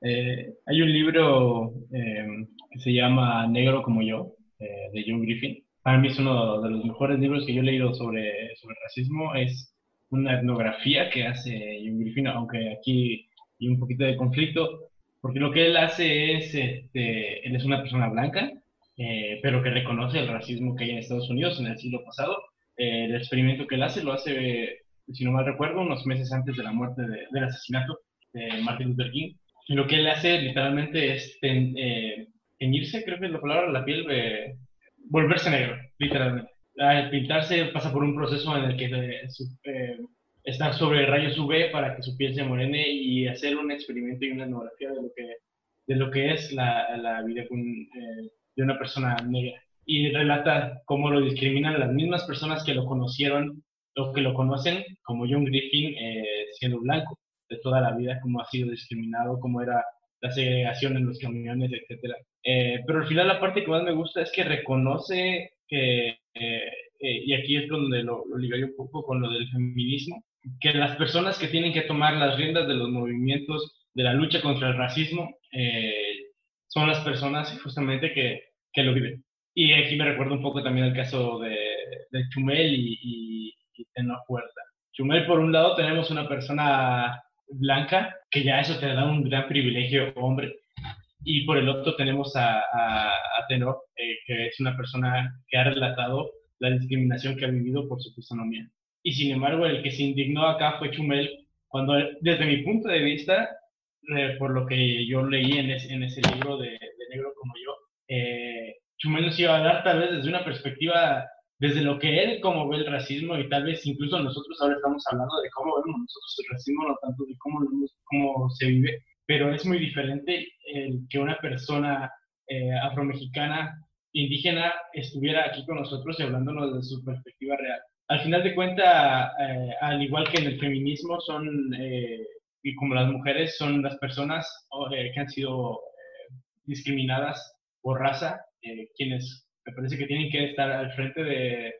eh, hay un libro eh, que se llama Negro como yo, de John Griffin. Para mí es uno de los mejores libros que yo he leído sobre, sobre racismo. Es una etnografía que hace John Griffin, aunque aquí hay un poquito de conflicto porque lo que él hace es, este, él es una persona blanca, eh, pero que reconoce el racismo que hay en Estados Unidos en el siglo pasado. Eh, el experimento que él hace lo hace, si no mal recuerdo, unos meses antes de la muerte del asesinato de Martin Luther King. Y lo que él hace literalmente es eh, teñirse, creo que es la palabra, la piel, volverse negro, literalmente. Al pintarse pasa por un proceso en el que estar sobre rayos UV para que su piel se morene y hacer un experimento y una etnografía de lo que, de lo que es la, la vida eh, de una persona negra. Y relata cómo lo discriminan las mismas personas que lo conocieron o que lo conocen, como John Griffin, eh, siendo blanco de toda la vida, cómo ha sido discriminado, cómo era la segregación en los camiones, etc. Eh, pero al final la parte que más me gusta es que reconoce que, y aquí es donde lo, lo un poco con lo del feminismo, que las personas que tienen que tomar las riendas de los movimientos de la lucha contra el racismo eh, son las personas justamente que, que, lo viven. Y aquí me recuerdo un poco también el caso de, de Chumel y, y, y. Chumel, por un lado, tenemos una persona blanca, que ya eso te da un gran privilegio, hombre. Y por el otro tenemos a, a, Tenor, eh, que es una persona que ha relatado la discriminación que ha vivido por su fisonomía. Y sin embargo, el que se indignó acá fue Chumel, cuando desde mi punto de vista, eh, por lo que yo leí en, ese libro de, de, Negro como yo, eh, Chumel nos iba a dar tal vez desde una perspectiva, desde lo que él como ve el racismo y tal vez incluso nosotros ahora estamos hablando de cómo vemos nosotros el racismo, no tanto de cómo, cómo se vive, pero es muy diferente el que una persona eh, afromexicana indígena estuviera aquí con nosotros y hablándonos de su perspectiva real. Al final de cuentas, eh, al igual que en el feminismo, son, eh, y como las mujeres, son las personas eh, que han sido discriminadas por raza, quienes me parece que tienen que estar al frente de,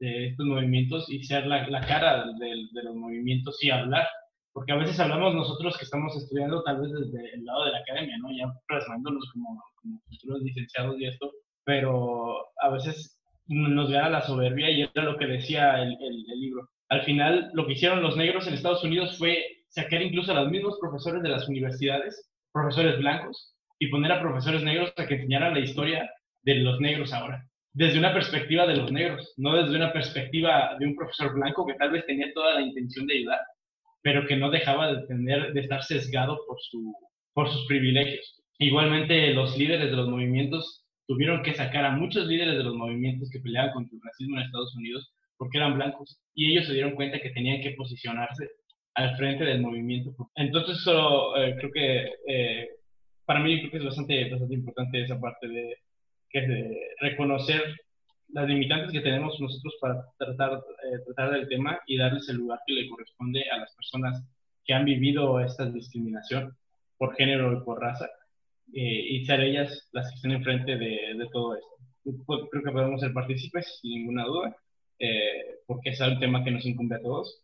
estos movimientos y ser la, la cara de, de, los movimientos y hablar. Porque a veces hablamos nosotros que estamos estudiando tal vez desde el lado de la academia, ¿no? Ya plasmándonos como, como futuros licenciados y esto, pero a veces nos gana la soberbia y era lo que decía el, libro. Al final, lo que hicieron los negros en Estados Unidos fue sacar incluso a los mismos profesores de las universidades, profesores blancos, y poner a profesores negros a que enseñaran la historia de los negros ahora, desde una perspectiva de los negros, no desde una perspectiva de un profesor blanco que tal vez tenía toda la intención de ayudar, pero que no dejaba de, tener, de estar sesgado por, su, por sus privilegios. Igualmente, los líderes de los movimientos tuvieron que sacar a muchos líderes de los movimientos que peleaban contra el racismo en Estados Unidos porque eran blancos y ellos se dieron cuenta que tenían que posicionarse al frente del movimiento. Entonces, solo eh, creo que eh, para mí creo que es bastante, bastante importante esa parte de, que de reconocer las limitantes que tenemos nosotros para tratar, eh, tratar del tema y darles el lugar que le corresponde a las personas que han vivido esta discriminación por género y por raza y ser ellas las que estén enfrente de, de todo esto. Creo que podemos ser partícipes, sin ninguna duda, eh, porque es un tema que nos incumbe a todos,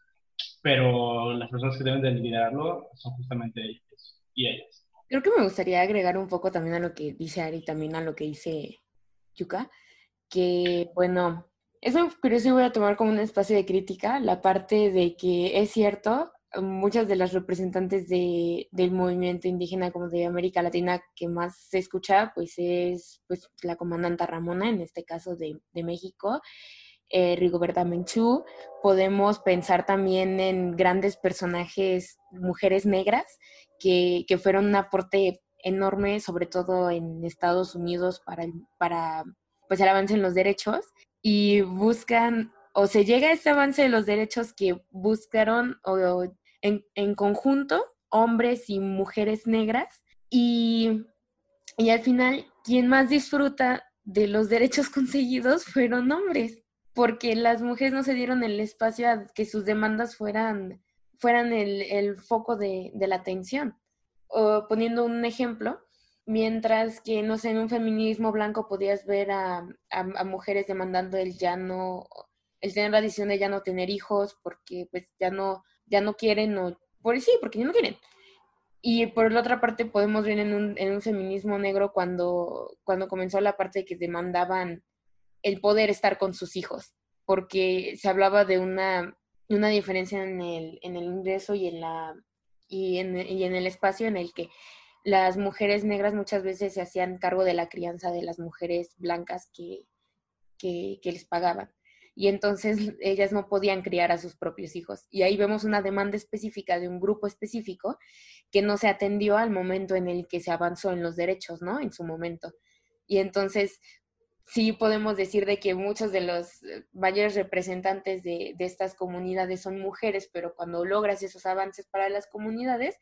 pero las personas que deben de liderarlo son justamente ellos y ellas. Creo que me gustaría agregar un poco también a lo que dice Ari, también a lo que dice Yuka, que bueno, es muy curioso y voy a tomar como un espacio de crítica la parte de que es cierto, muchas de las representantes de, del movimiento indígena como de América Latina que más se escucha, pues es pues, la comandante Ramona, en este caso de, de México, eh, Rigoberta Menchú. Podemos pensar también en grandes personajes, mujeres negras, que, que fueron un aporte enorme, sobre todo en Estados Unidos, para, para pues, el avance en los derechos y buscan o se llega a ese avance de los derechos que buscaron o, en, en, conjunto hombres y mujeres negras y, y al final quien más disfruta de los derechos [LAUGHS] conseguidos fueron hombres, porque las mujeres no se dieron el espacio a que sus demandas fueran, fueran el, el foco de, de, la atención. O, poniendo un ejemplo, mientras que, no sé, en un feminismo blanco podías ver a, a, a mujeres demandando el ya no, el tener la decisión de ya no tener hijos porque pues ya no, ya no quieren o por sí, porque ya no quieren. Y por la otra parte podemos ver en un, en un feminismo negro cuando, cuando comenzó la parte de que demandaban el poder estar con sus hijos, porque se hablaba de una, una diferencia en el, en el ingreso y en, la, y, en, y en el espacio en el que las mujeres negras muchas veces se hacían cargo de la crianza de las mujeres blancas que, que, que les pagaban y entonces [LAUGHS] ellas no podían criar a sus propios hijos. Y ahí vemos una demanda específica de un grupo específico que no se atendió al momento en el que se avanzó en los derechos, ¿no? En su momento. Y entonces sí podemos decir de que muchos de los eh, mayores representantes de, de estas comunidades son mujeres, pero cuando logras esos avances para las comunidades,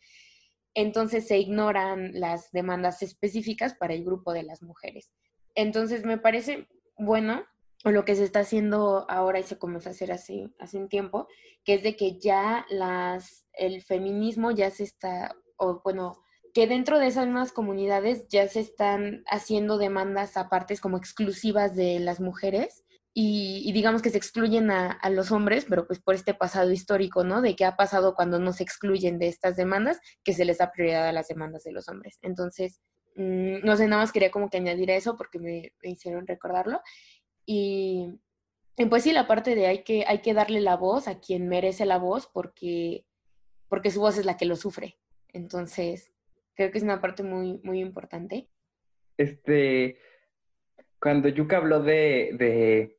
entonces se ignoran las demandas específicas para el grupo de las mujeres. Entonces me parece bueno o lo que se está haciendo ahora y se comenzó a hacer hace, hace un tiempo, que es de que ya las, el feminismo ya se está, o bueno, que dentro de esas mismas comunidades ya se están haciendo demandas aparte como exclusivas de las mujeres y, y digamos que se excluyen a, a, los hombres, pero pues por este pasado histórico, ¿no? De qué ha pasado cuando no se excluyen de estas demandas, que se les da prioridad a las demandas de los hombres. Entonces, mmm, no sé, nada más quería como que añadir a eso porque me, me hicieron recordarlo. Y, pues sí, la parte de hay que, hay que darle la voz a quien merece la voz porque, porque su voz es la que lo sufre. Entonces, creo que es una parte muy, muy importante. Este, cuando Yuka habló de,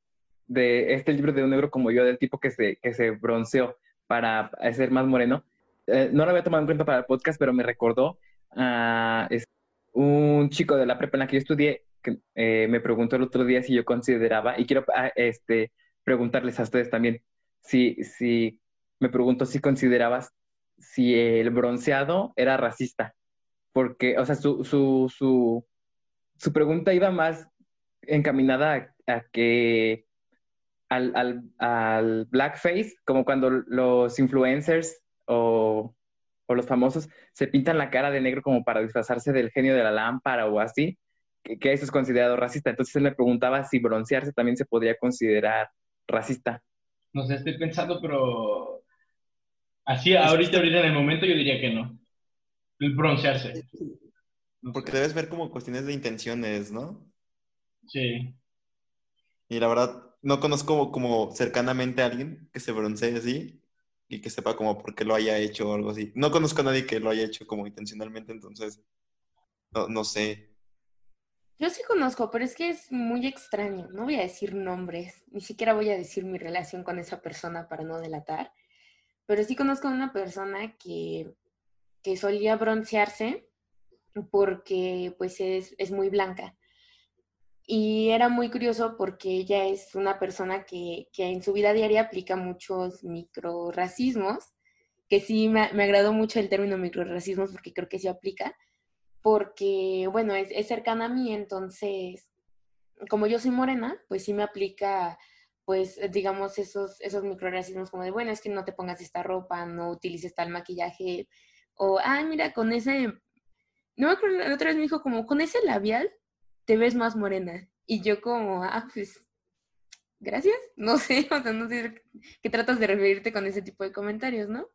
de, este libro de un negro como yo, del tipo que se, que se bronceó para ser más moreno, eh, no lo había tomado en cuenta para el podcast, pero me recordó a un chico de la prepa en la que yo estudié eh, me preguntó el otro día si yo consideraba, y quiero ah, este, preguntarles a ustedes también, si, si me preguntó si considerabas si el bronceado era racista, porque, o sea, su, su, su, su pregunta iba más encaminada a, que al, al, al, blackface, como cuando los influencers o, o, los famosos se pintan la cara de negro como para disfrazarse del genio de la lámpara o así, que, eso es considerado racista. Entonces él me preguntaba si broncearse también se podría considerar racista. No sé, estoy pensando, pero así ahorita, ahorita en el momento yo diría que no. El broncearse. Porque debes ver como cuestiones de intenciones, ¿no? Sí. Y la verdad, no conozco como cercanamente a alguien que se broncee así y que sepa como por qué lo haya hecho o algo así. No conozco a nadie que lo haya hecho como intencionalmente, entonces no, no sé. Yo sí conozco, pero es que es muy extraño. No voy a decir nombres, ni siquiera voy a decir mi relación con esa persona para no delatar. Pero sí conozco a una persona que, que solía broncearse porque pues es, es muy blanca. Y era muy curioso porque ella es una persona que, que en su vida diaria aplica muchos microracismos, que sí me, me, agradó mucho el término microracismos porque creo que sí aplica, porque, bueno, es, es cercana a mí, entonces, como yo soy morena, pues sí me aplica pues digamos esos, esos microracismos como de, bueno, es que no te pongas esta ropa, no utilices tal maquillaje, o, ah, mira, con ese, no me acuerdo, la otra vez me dijo como, con ese labial te ves más morena. Y yo como, ah, pues, gracias. [LAUGHS] No sé, o sea, no sé qué tratas de referirte con ese tipo de comentarios, ¿no?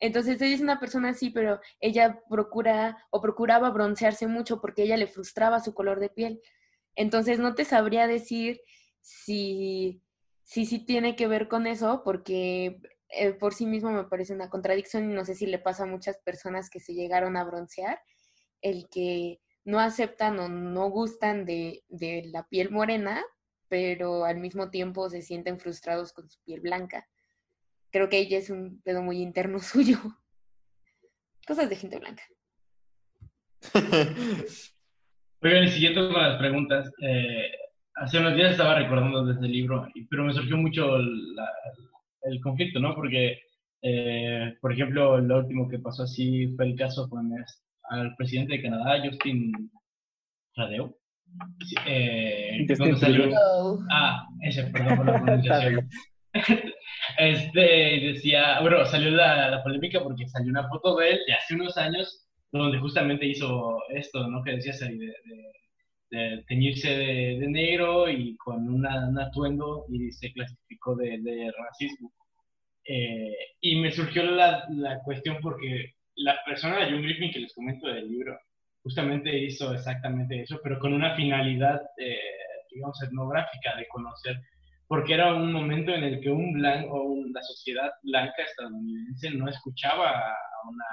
Entonces ella es una persona así, pero ella procura o procuraba broncearse mucho porque ella le frustraba su color de piel. Entonces no te sabría decir si sí si, tiene que ver con eso, porque eh, por sí mismo me parece una contradicción y no sé si le pasa a muchas personas que se llegaron a broncear, el que no aceptan o no gustan de, la piel morena, pero al mismo tiempo se sienten frustrados con su piel blanca. Creo que ella es un pedo muy interno [LAUGHS] suyo. Cosas de gente blanca. [LAUGHS] Oigan, siguiendo con las preguntas, eh, hace unos días estaba recordando desde el libro, pero me surgió mucho el conflicto, ¿no? Porque, eh, por ejemplo, lo último que pasó así fue el caso con este al presidente de Canadá, Justin Trudeau. Eh, ah, ese, perdón por la pronunciación. [LAUGHS] este decía, bueno, salió la, la, polémica porque salió una foto de él de hace unos años donde justamente hizo esto, ¿no? Que decía de, de, teñirse de, negro y con una, un atuendo y se clasificó de, racismo. Eh, y me surgió la, la cuestión porque la persona de John Griffin que les comento del libro justamente hizo exactamente eso, pero con una finalidad, eh, digamos, etnográfica de conocer, porque era un momento en el que un blanco, la sociedad blanca estadounidense no escuchaba a una,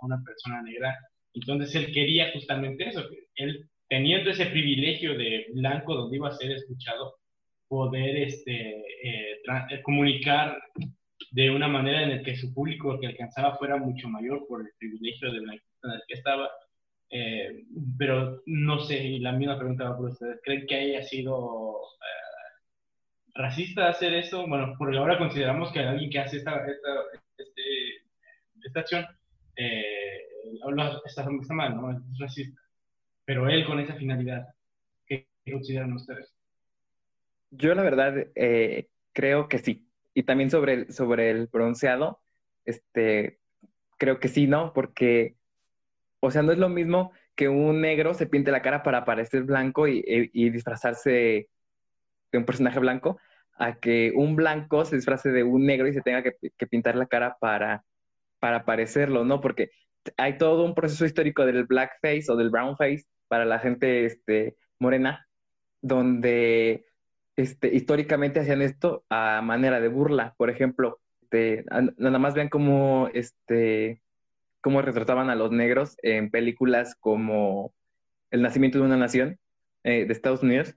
a una persona negra, entonces él quería justamente eso, que él teniendo ese privilegio de blanco donde iba a ser escuchado, poder este, eh, eh comunicar de una manera en la que su público que alcanzaba fuera mucho mayor por el privilegio de la en el que estaba. Eh, pero no sé, y la misma pregunta va por ustedes, ¿creen que haya sido eh, racista hacer eso? Bueno, porque ahora consideramos que alguien que hace esta, esta, este, esta acción eh, está, está, mal, ¿no? Es racista. Pero él con esa finalidad, ¿qué consideran ustedes? Yo la verdad creo que sí y también sobre el, sobre el bronceado, este, creo que sí, ¿no? Porque, o sea, no es lo mismo que un negro se pinte la cara para parecer blanco y, disfrazarse un personaje blanco, a que un blanco se disfrace de un negro y se tenga que, que pintar la cara para, para parecerlo, ¿no? Porque hay todo un proceso histórico del blackface o del brownface para la gente este, morena, donde este, históricamente hacían esto a manera de burla. Por ejemplo, este, nada más vean cómo, este, cómo retrataban a los negros en películas como El nacimiento de una nación eh, de Estados Unidos,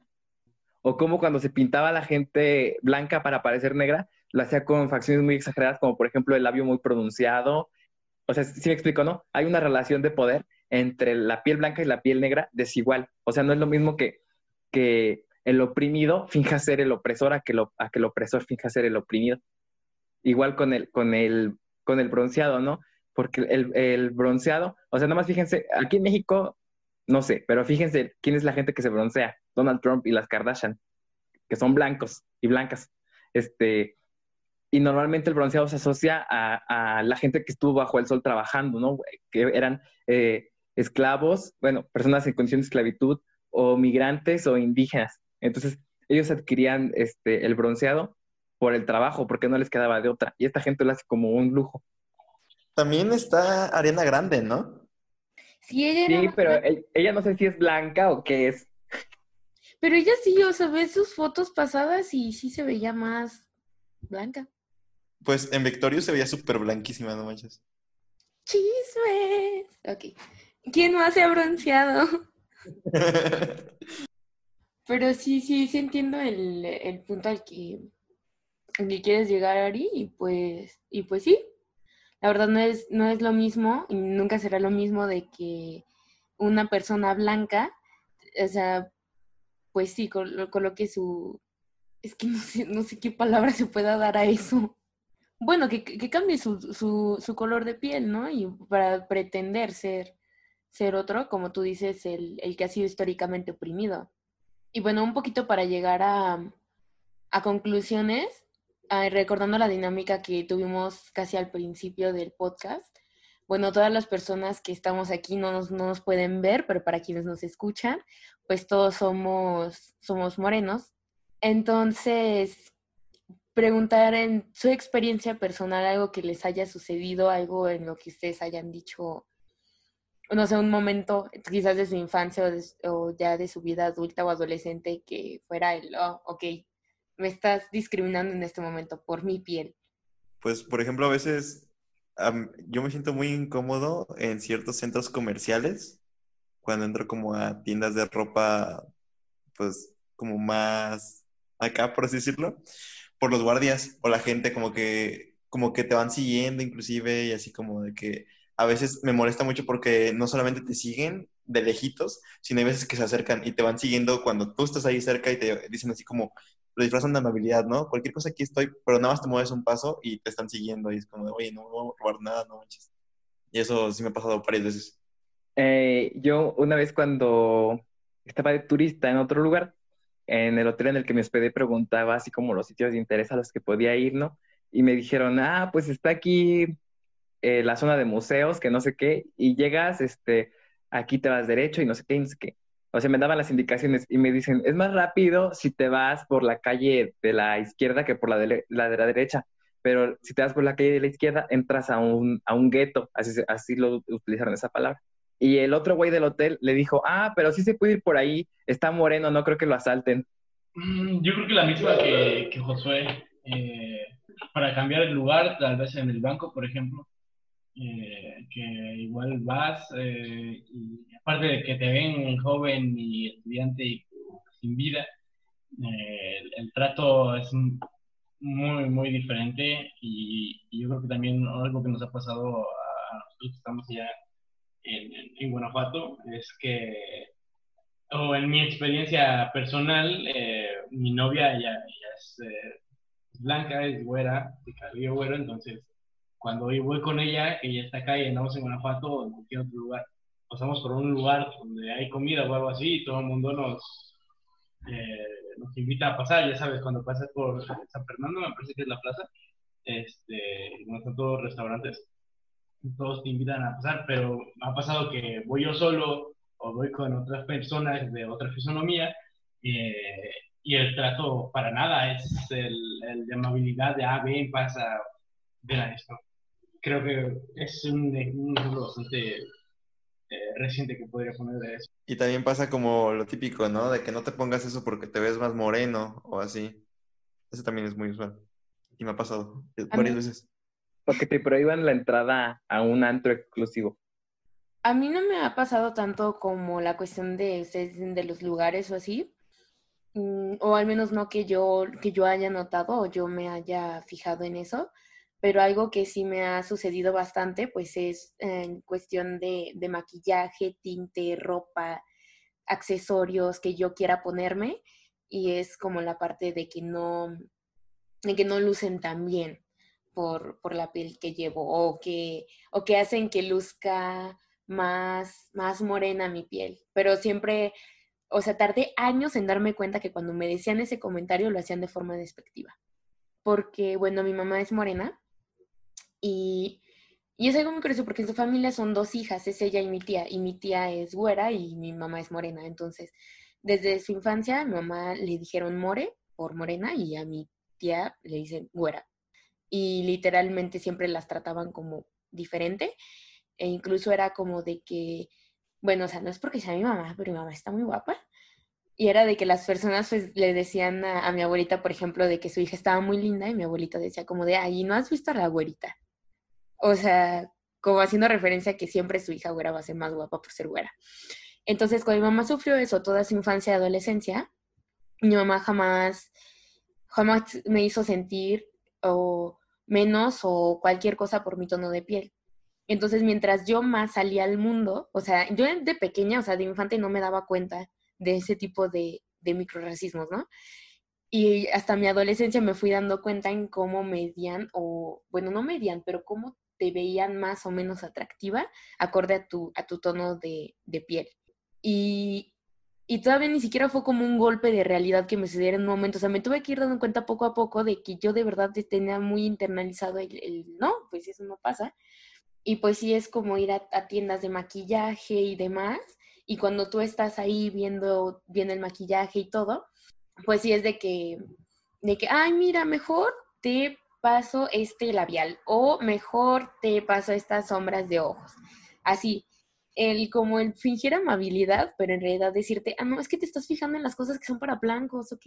o cómo cuando se pintaba a la gente blanca para parecer negra, lo hacía con facciones muy exageradas, como por ejemplo el labio muy pronunciado. O sea, sí me explico, ¿no? Hay una relación de poder entre la piel blanca y la piel negra desigual. O sea, no es lo mismo que, que el oprimido finja ser el opresor a que, lo, a que el opresor finja ser el oprimido. Igual con el, con el, con el bronceado, ¿no? Porque el, el bronceado, o sea, nada más fíjense, aquí en México, no sé, pero fíjense quién es la gente que se broncea, Donald Trump y las Kardashian, que son blancos y blancas. Este, y normalmente el bronceado se asocia a, a, la gente que estuvo bajo el sol trabajando, ¿no? Que eran eh, esclavos, bueno, personas en condición de esclavitud, o migrantes o indígenas. Entonces, ellos adquirían este, el bronceado por el trabajo, porque no les quedaba de otra. Y esta gente lo hace como un lujo. También está Ariana Grande, ¿no? Sí, ella sí pero ella no sé si es blanca o qué es. Pero ella sí, o sea, ves sus fotos pasadas y sí se veía más blanca. Pues en Victorio se veía súper blanquísima, no manches. Chismes. Ok. ¿Quién más se ha bronceado? [LAUGHS] Pero sí, sí, sí entiendo el, el punto al que, al que quieres llegar, Ari, y pues, y pues sí. La verdad no es, no es lo mismo, y nunca será lo mismo de que una persona blanca, o sea, pues sí, coloque su... Es que [LAUGHS] no sé, no sé qué palabra se pueda dar a eso. Bueno, que, que cambie su, su, su color de piel, ¿no? Y para pretender ser ser otro, como tú dices, el, el que ha sido históricamente oprimido. Y bueno, un poquito para llegar a, a conclusiones, recordando la dinámica que tuvimos casi al principio del podcast. Bueno, todas las personas que estamos aquí no nos, no nos pueden ver, pero para quienes nos escuchan, pues todos somos, somos morenos. Entonces, preguntar en su experiencia personal algo que les haya sucedido, algo en lo que ustedes hayan dicho no sé, un momento quizás de su infancia o, ya de su vida adulta o adolescente que fuera el, oh, ok, me estás discriminando en este momento por mi piel? Pues, por ejemplo, a veces yo me siento muy incómodo en ciertos centros comerciales cuando entro como a tiendas de ropa, pues, como más acá, por así decirlo, por los guardias o la gente como que, como que te van siguiendo inclusive y así como de que a veces me molesta mucho porque no solamente te siguen de lejitos, sino hay veces que se acercan y te van siguiendo cuando tú estás ahí cerca y te dicen así como, lo disfrazan de amabilidad, ¿no? Cualquier cosa aquí estoy, pero nada más te mueves un paso y te están siguiendo y es como, oye, no me voy a robar nada, no manches. Y eso sí me ha pasado varias veces. Eh, yo una vez cuando estaba de turista en otro lugar, en el hotel en el que me hospedé preguntaba así como los sitios de interés a los que podía ir, ¿no? Y me dijeron, ah, pues está aquí eh, la zona de museos, que no sé qué, y llegas, este, aquí te vas derecho y no sé qué, y no sé qué. O sea, me daban las indicaciones y me dicen, es más rápido si te vas por la calle de la izquierda que por la de la, de la derecha. Pero si te vas por la calle de la izquierda, entras a un, a un gueto, así, así lo utilizaron esa palabra. Y el otro güey del hotel le dijo, ah, pero sí se puede ir por ahí, está moreno, no creo que lo asalten. Mm, yo creo que la misma que, que Josué, eh, para cambiar el lugar, tal vez en el banco, por ejemplo, eh, que igual vas, eh, y aparte de que te ven joven y estudiante y sin vida, eh, el, trato es muy, muy diferente y, yo creo que también algo que nos ha pasado a nosotros que estamos ya en, en, Guanajuato es que, o en mi experiencia personal, mi novia ya, ya es blanca, es güera, de cabello güero, entonces cuando yo voy con ella, ella está acá y andamos en Guanajuato o en cualquier otro lugar, pasamos por un lugar donde hay comida o algo así y todo el mundo nos, eh, invita a pasar, ya sabes, cuando pasas por San Fernando, me parece que es la plaza, este, donde están todos restaurantes, todos te invitan a pasar, pero ha pasado que voy yo solo o voy con otras personas de otra fisonomía eh, y el trato para nada es el, el de amabilidad de, ah, ven, pasa, ven a esto creo que es un, ejemplo bastante eh, reciente que podría poner de eso. Y también pasa como lo típico, ¿no? De que no te pongas eso porque te ves más moreno o así. Eso también es muy usual. Y me ha pasado eh, varias mí- veces. Porque te prohíban la entrada a un antro exclusivo. A mí no me ha pasado tanto como la cuestión de ustedes de los lugares o así, mm, o al menos no que yo, que yo haya notado o yo me haya fijado en eso, pero algo que sí me ha sucedido bastante, pues es en cuestión de, de maquillaje, tinte, ropa, accesorios que yo quiera ponerme, y es como la parte de que no, de que no lucen tan bien por, por la piel que llevo, o que, o que hacen que luzca más, más morena mi piel. Pero siempre, o sea, tardé años en darme cuenta que cuando me decían ese comentario lo hacían de forma despectiva. Porque, bueno, mi mamá es morena y, y es algo muy curioso porque en su familia son dos hijas, es ella y mi tía, y mi tía es güera y mi mamá es morena. Entonces, desde su infancia, a mi mamá le dijeron more por morena y a mi tía le dicen güera. Y literalmente siempre las trataban como diferente e incluso era como de que, bueno, o sea, no es porque sea mi mamá, pero mi mamá está muy guapa. Y era de que las personas pues le decían a, mi abuelita, por ejemplo, de que su hija estaba muy linda y mi abuelita decía como de, ay, ¿no has visto a la güerita? O sea, como haciendo referencia a que siempre su hija güera va a ser más guapa por ser güera. Entonces, cuando mi mamá sufrió eso toda su infancia y adolescencia, mi mamá jamás, jamás me hizo sentir o menos o cualquier cosa por mi tono de piel. Entonces, mientras yo más salía al mundo, o sea, yo de pequeña, o sea, de infante no me daba cuenta de ese tipo de, de microracismos, ¿no? Y hasta mi adolescencia me fui dando cuenta en cómo medían, o bueno, no medían, pero cómo te veían más o menos atractiva acorde a tu, a tu tono de, piel. Y, y todavía ni siquiera fue como un golpe de realidad que me sucediera en un momento. O sea, me tuve que ir dando cuenta poco a poco de que yo de verdad tenía muy internalizado el, no, pues eso no pasa. Y pues sí es como ir a, a, tiendas de maquillaje y demás. Y cuando tú estás ahí viendo, viendo el maquillaje y todo, pues sí es de que, de que, ay, mira, mejor te paso este labial o mejor te paso estas sombras de ojos. Así, el como el fingir amabilidad, pero en realidad decirte, ah, no, es que te estás fijando en las cosas que son para blancos, ¿ok?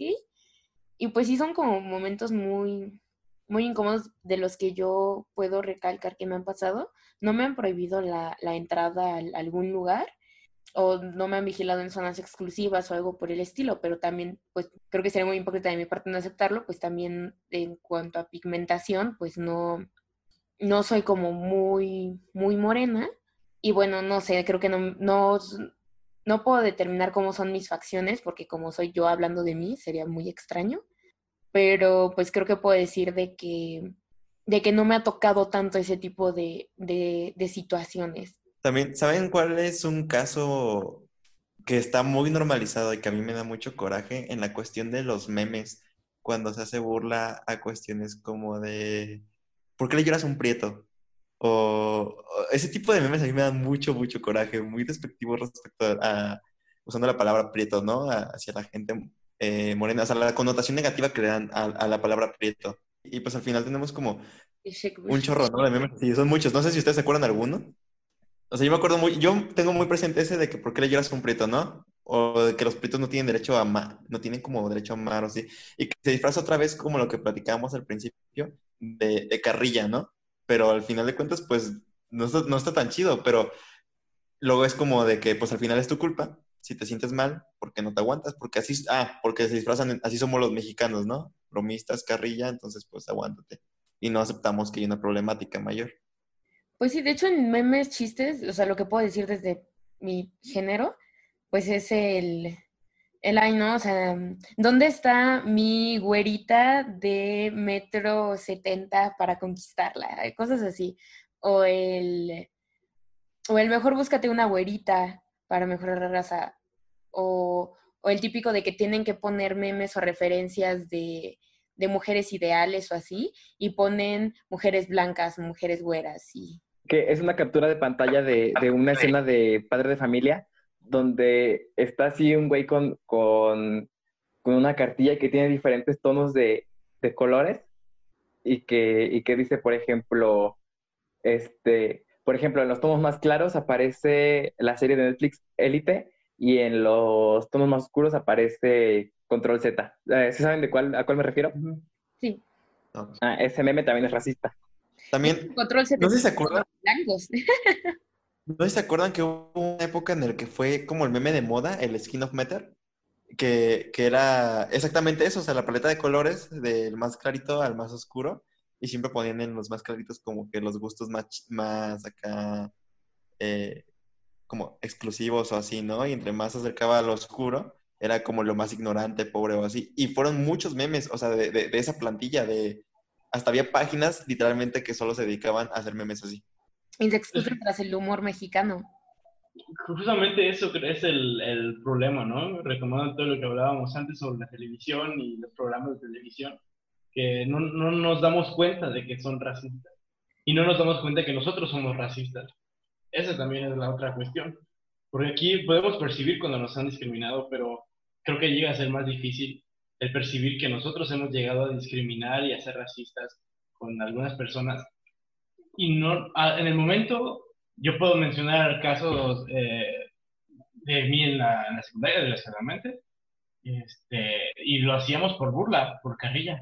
Y pues sí son como momentos muy, muy incómodos de los que yo puedo recalcar que me han pasado. No me han prohibido la, la entrada a algún lugar o no me han vigilado en zonas exclusivas o algo por el estilo, pero también, pues creo que sería muy hipócrita de mi parte no aceptarlo, pues también en cuanto a pigmentación, pues no, no soy como muy, muy morena. Y bueno, no sé, creo que no, no, no puedo determinar cómo son mis facciones, porque como soy yo hablando de mí, sería muy extraño. Pero pues creo que puedo decir de que, de que no me ha tocado tanto ese tipo de, de situaciones. También, ¿saben cuál es un caso que está muy normalizado y que a mí me da mucho coraje en la cuestión de los memes, cuando se hace burla a cuestiones como de ¿por qué le lloras a un prieto? O, o ese tipo de memes a mí me dan mucho, mucho coraje, muy despectivo respecto a, a usando la palabra prieto, ¿no? A, hacia la gente eh, morena, o sea, la connotación negativa que le dan a, a, la palabra prieto. Y pues al final tenemos como un chorro, ¿no? De memes, sí, son muchos. No sé si ustedes se acuerdan de alguno. O sea, yo me acuerdo muy, yo tengo muy presente ese de que por qué le lloras a un prieto, ¿no? O de que los prietos no tienen derecho a amar, no tienen como derecho a amar o así. Y que se disfraza otra vez como lo que platicábamos al principio de, de carrilla, ¿no? Pero al final de cuentas, pues no está, no está tan chido, pero luego es como de que pues al final es tu culpa. Si te sientes mal, porque no te aguantas, porque así, ah, porque se disfrazan, así somos los mexicanos, ¿no? Bromistas, carrilla, entonces pues aguántate. Y no aceptamos que hay una problemática mayor. Pues sí, de hecho en memes, chistes, o sea, lo que puedo decir desde mi género, pues es el, el ay, ¿no? O sea, ¿dónde está mi güerita de metro setenta para conquistarla? Cosas así. O el, o el mejor búscate una güerita para mejorar la raza. O, o el típico de que tienen que poner memes o referencias de, de mujeres ideales o así, y ponen mujeres blancas, mujeres güeras y que es una captura de pantalla de, de, una escena de padre de familia donde está así un güey con, con, con una cartilla que tiene diferentes tonos de, de colores y, que, y que dice, por ejemplo, este, Por ejemplo, en los tonos más claros aparece la serie de Netflix Elite y en los tonos más oscuros aparece Control Z. Eh, ¿Sí saben de cuál, a cuál me refiero? Sí. Ah, ese meme también es racista. También, Control Z. no sé si se acuerdan, blancos. [LAUGHS] no sé si se acuerdan que hubo una época en la que fue como el meme de moda, el skin of matter, que, que era exactamente eso, o sea, la paleta de colores del más clarito al más oscuro, y siempre ponían en los más claritos como que los gustos más, más acá, eh, como exclusivos o así, ¿no? Y entre más se acercaba al oscuro, era como lo más ignorante, pobre o así. Y fueron muchos memes, o sea, de, de- de esa plantilla, de... Hasta había páginas literalmente que solo se dedicaban a hacer memes así. Y se excusan tras el humor mexicano. Justamente eso creo es el, el problema, ¿no? Retomando todo lo que hablábamos antes sobre la televisión y los programas de televisión, que no, no nos damos cuenta de que son racistas y no nos damos cuenta que nosotros somos racistas. Esa también es la otra cuestión. Porque aquí podemos percibir cuando nos han discriminado, pero creo que llega a ser más difícil el percibir que nosotros hemos llegado a discriminar y a ser racistas con algunas personas. Y no, a- en el momento yo puedo mencionar casos eh, de mí en la, en la secundaria, desgraciadamente, este, y lo hacíamos por burla, por carrilla.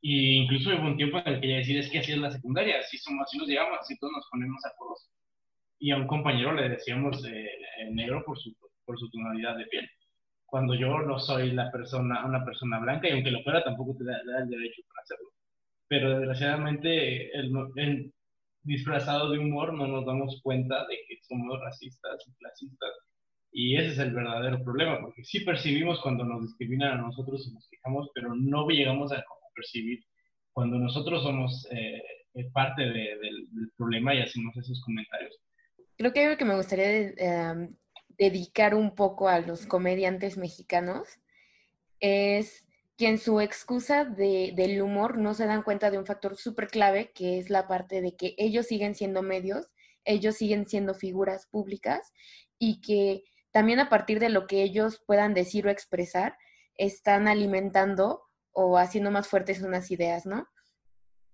Y incluso hubo un tiempo en el que decía, es que así es la secundaria, así, somos, así nos llegamos, así todos nos ponemos apodos. Y a un compañero le decíamos eh, eh, negro por su tonalidad de piel. Cuando yo no soy la persona, una persona blanca, y aunque lo fuera, tampoco te da, da el derecho para hacerlo. Pero desgraciadamente, el, el disfrazado de humor no nos damos cuenta de que somos racistas y clasistas. Y ese es el verdadero problema, porque sí percibimos cuando nos discriminan a nosotros y nos quejamos, pero no llegamos a percibir cuando nosotros somos eh, parte de- del, del problema y hacemos esos comentarios. Creo que algo que me gustaría eh, dedicar un poco a los comediantes mexicanos es que en su excusa de- del humor no se dan cuenta de un factor súper clave, que es la parte de que ellos siguen siendo medios, ellos siguen siendo figuras públicas y que también a partir de lo que ellos puedan decir o expresar, están alimentando o haciendo más fuertes unas ideas, ¿no?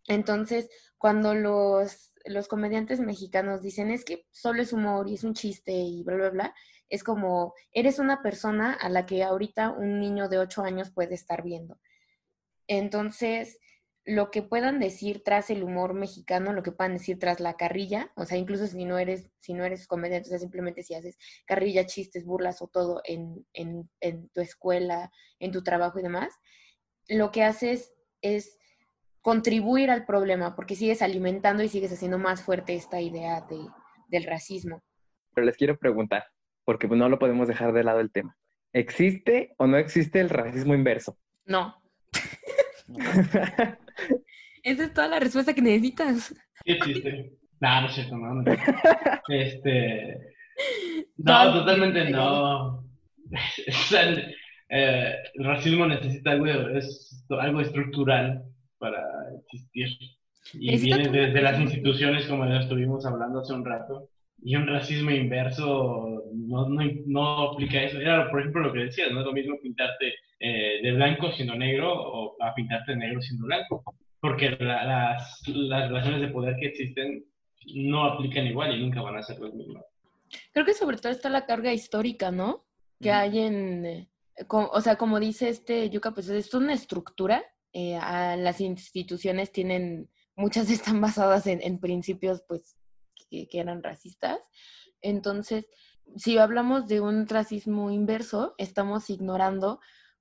Entonces, cuando los, los comediantes mexicanos dicen es que solo es humor y es un chiste y bla, bla, bla, es como, eres una persona a la que ahorita un niño de 8 años puede estar viendo. Entonces, lo que puedan decir tras el humor mexicano, lo que puedan decir tras la carrilla, o sea, incluso si no eres, si no eres comediante, o sea, simplemente si haces carrilla, chistes, burlas o todo en, en, en tu escuela, en tu trabajo y demás, lo que haces es contribuir al problema, porque sigues alimentando y sigues haciendo más fuerte esta idea de, del racismo. Pero les quiero preguntar, porque no lo podemos dejar de lado el tema. ¿Existe o no existe el racismo inverso? No. [LAUGHS] Esa es toda la respuesta que necesitas. Sí existe. No, no es cierto, no. no. [LAUGHS] Este, No, no, totalmente [LAUGHS] no. Eh, el racismo necesita algo, es algo estructural para existir. Y viene desde las instituciones, como ya estuvimos hablando hace un rato. Y un racismo inverso no, no, no aplica eso. Era, por ejemplo, lo que decías, no es lo mismo pintarte eh, de blanco siendo negro o a pintarte de negro siendo blanco. Porque la- las, las relaciones de poder que existen no aplican igual y nunca van a ser las mismas. Creo que sobre todo está la carga histórica, ¿no? Que Ujú. hay en, eh, o sea, como dice este Yuka, pues es una estructura. eh, a las instituciones tienen, muchas [LAUGHS] están basadas en, en principios, pues, que, que eran racistas. Entonces, si hablamos de un racismo inverso, estamos ignorando,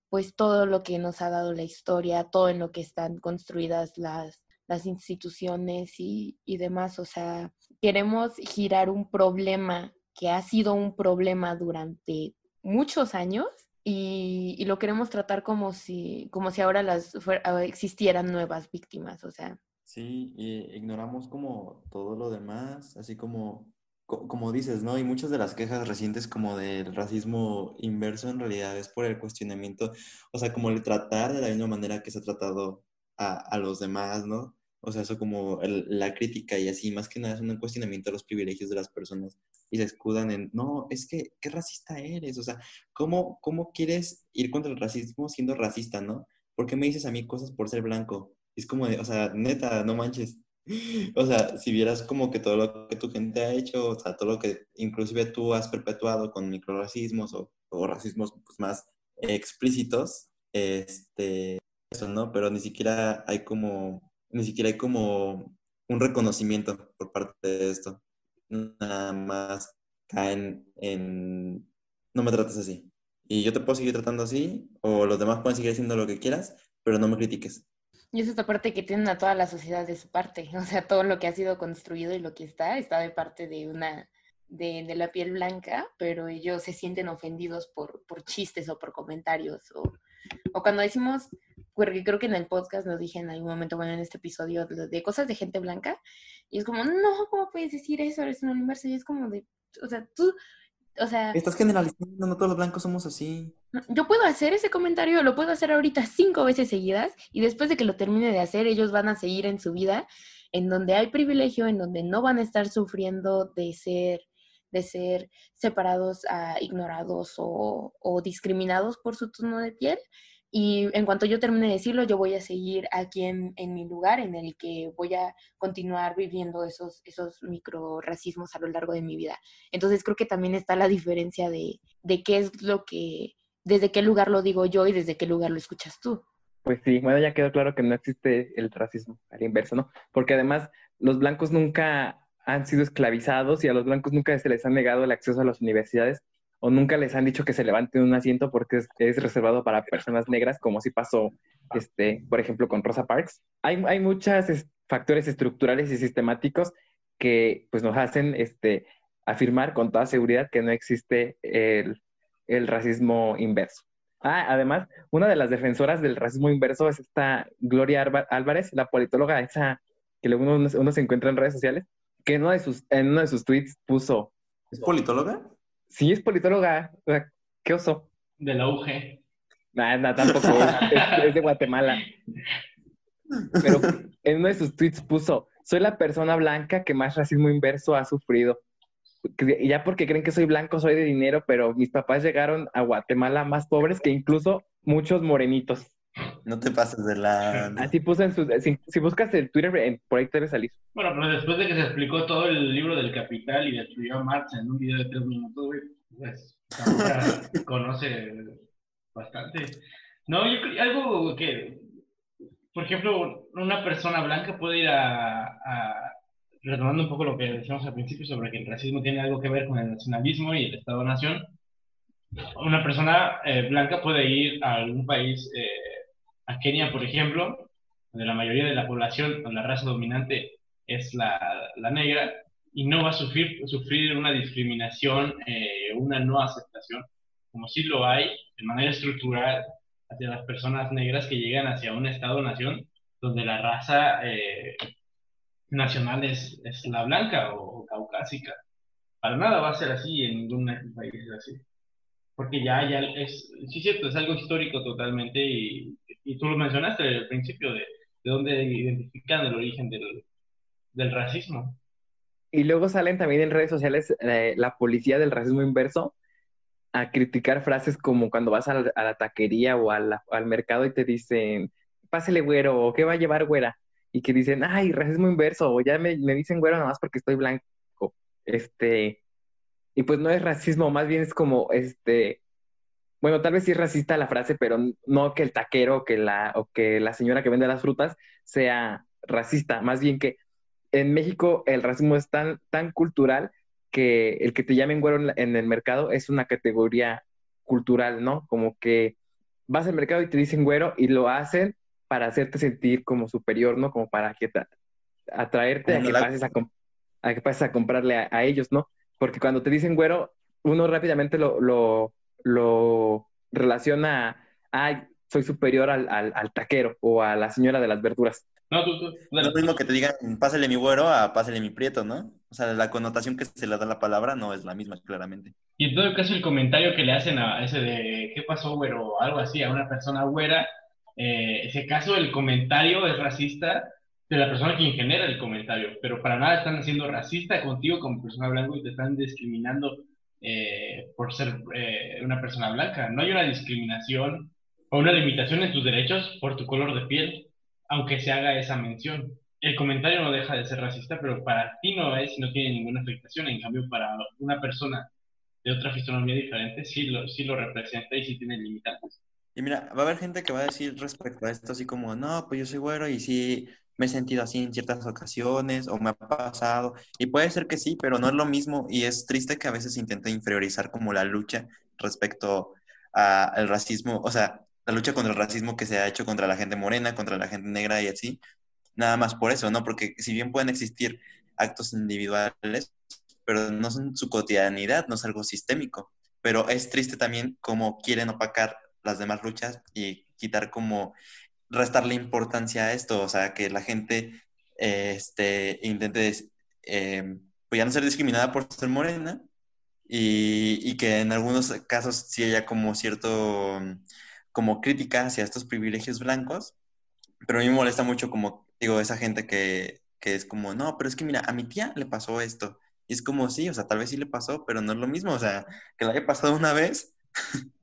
pues, todo lo que nos ha dado la historia, todo en lo que están construidas las, las instituciones y, y demás. O sea, queremos girar un problema que ha sido un problema durante muchos años y, y lo queremos tratar como si, como si ahora las ah, existieran nuevas víctimas. O sea, Sí, ignoramos como todo lo demás, así como, co- como dices, ¿no? Y muchas de las quejas recientes como del racismo inverso en realidad es por el cuestionamiento, o sea, como el tratar de la misma manera que se ha tratado a, a los demás, ¿no? O sea, eso como la crítica y así, más que nada es un cuestionamiento de los privilegios de las personas y se escudan en, no, es que, ¿qué racista eres? O sea, ¿cómo, cómo quieres ir contra el racismo siendo racista, ¿no? ¿Por qué me dices a mí cosas por ser blanco? Es como de, o sea, neta, no manches. [LAUGHS] O sea, si vieras como que todo lo que tu gente ha hecho, o sea, todo lo que inclusive tú has perpetuado con microracismos o, o racismos pues, más explícitos, este, eso, ¿no? Pero ni siquiera hay como, ni siquiera hay como un reconocimiento por parte de esto. Nada más caen en, no me trates así. Y yo te puedo seguir tratando así, o los demás pueden seguir haciendo lo que quieras, pero no me critiques. Y es esta parte que tienen a toda la sociedad de su parte. [LAUGHS] O sea, todo lo que ha sido construido y lo que está, está de parte de una, de, de la piel blanca, pero ellos se sienten ofendidos por, por chistes o por comentarios. O, o cuando decimos, porque creo que en el podcast lo dije en algún momento, bueno, en este episodio, de, cosas de gente blanca, y es como, no, ¿cómo puedes decir eso? Eres un universo. Y es como de, o sea, tú, o sea... Estás generalizando, no todos los blancos somos así. Yo puedo hacer ese comentario, lo puedo hacer ahorita cinco veces seguidas y después de que lo termine de hacer, ellos van a seguir en su vida en donde hay privilegio, en donde no van a estar sufriendo de ser de ser separados, uh, ignorados o, o, discriminados por su tono de piel. Y en cuanto yo termine de decirlo, yo voy a seguir aquí en, en, mi lugar en el que voy a continuar viviendo esos, esos micro racismos a lo largo de mi vida. Entonces creo que también está la diferencia de, de qué es lo que, desde qué lugar lo digo yo y desde qué lugar lo escuchas tú. Pues sí, bueno, ya quedó claro que no existe el racismo al inverso, ¿no? Porque además los blancos nunca han sido esclavizados y a los blancos nunca se les ha negado el acceso a las universidades o nunca les han dicho que se levanten un asiento porque es, es reservado para personas negras, como si pasó, este, por ejemplo, con Rosa Parks. Hay, hay muchos es, factores estructurales y sistemáticos que pues, nos hacen este, afirmar con toda seguridad que no existe el, el racismo inverso. Ah, además, una de las defensoras del racismo inverso es esta Gloria Álvarez, la politóloga esa que uno, se encuentra en redes sociales, que en uno de sus, en uno de sus tweets puso... ¿Es politóloga? Sí, es politóloga. ¿Qué oso? De la UG. Nah tampoco. es, es, de Guatemala. Pero en uno de sus tweets puso, soy la persona blanca que más racismo inverso ha sufrido. Y ya porque creen que soy blanco, soy de dinero, pero mis papás llegaron a Guatemala más pobres que incluso muchos morenitos. No te pases de la... Así puso en su... Si, si buscas el Twitter, en, por ahí te debe salir. Bueno, pero después de que se explicó todo el libro del Capital y destruyó a Marx en un video de tres minutos, güey, pues [LAUGHS] conoce bastante. No, yo creo algo que, por ejemplo, una persona blanca puede ir a, a retomando un poco lo que decíamos al principio sobre que el racismo tiene algo que ver con el nacionalismo y el Estado-nación, una persona eh, blanca puede ir a algún país, eh, a Kenia, por ejemplo, donde la mayoría de la población, la raza dominante es la, negra, y no va a sufrir, una discriminación, eh, una no aceptación, como sí lo hay de manera estructural hacia las personas negras que llegan hacia un Estado-nación donde la raza eh, nacional es, la blanca o, o, caucásica. Para nada va a ser así en ningún país así. Porque ya, ya es, sí cierto, es algo histórico totalmente y, y tú lo mencionaste al principio de, de dónde identifican el origen del, del racismo. Y luego salen también en redes sociales eh, la policía del racismo inverso a criticar frases como cuando vas a la, taquería o al mercado y te dicen, pásele güero, o qué va a llevar güera. Y que dicen, ay, racismo inverso, o ya me, me dicen güero nada más porque estoy blanco. Este, y pues no es racismo, más bien es como, este, bueno, tal vez sí es racista la frase, pero no que el taquero que la, o que la señora que vende las frutas sea racista, más bien que en México el racismo es tan, tan cultural que el que te llamen güero en, en, el mercado es una categoría cultural, ¿no? Como que vas al mercado y te dicen güero y lo hacen para hacerte sentir como superior, ¿no? Como para que te, atraerte a que, la... pases a, a, que pases a comprarle a, a, ellos, ¿no? Porque cuando te dicen güero, uno rápidamente lo, lo, lo relaciona a, ay, soy superior al, al, al taquero o a la señora de las verduras. No, tú, tú. Es lo mismo que te digan, pásale mi güero a pásale mi prieto, ¿no? O sea, la connotación que se le da a la palabra no es la misma, claramente. Y en todo caso, el comentario que le hacen a ese de ¿qué pasó, güero? o algo así, a una persona güera, eh, ese caso, el comentario es racista de la persona quien genera el comentario, pero para nada están haciendo racista contigo como persona blanca y te están discriminando eh, por ser eh, una persona blanca. No hay una discriminación o una limitación en tus derechos por tu color de piel aunque se haga esa mención. el comentario no deja de ser racista, pero para ti no es y no tiene ninguna afectación. En cambio, para una persona de otra fisonomía diferente, sí lo, sí lo representa y sí tiene limitantes. Y mira, va a haber gente que va a decir respecto a esto así como, no, pues yo soy güero y sí me he sentido así en ciertas ocasiones o me ha pasado. Y puede ser que sí, pero no es lo mismo y es triste que a veces intenta inferiorizar como la lucha respecto al racismo, o sea, la lucha contra el racismo que se ha hecho contra la gente morena, contra la gente negra y así. Nada más por eso, ¿no? Porque si bien pueden existir actos individuales, pero no son su cotidianidad, no es algo sistémico. Pero es triste también como quieren opacar las demás luchas y quitar como restarle importancia a esto, o sea, que la gente este, intente eh, ya no ser discriminada por ser morena y, y, que en algunos casos sí haya como cierto, como crítica hacia estos privilegios blancos, pero a mí me molesta mucho como, digo, esa gente que, que es como, no, pero es que mira, a mi tía le pasó esto. Y es como, sí, o sea, tal vez sí le pasó, pero no es lo mismo, o sea, que le haya pasado una vez [LAUGHS]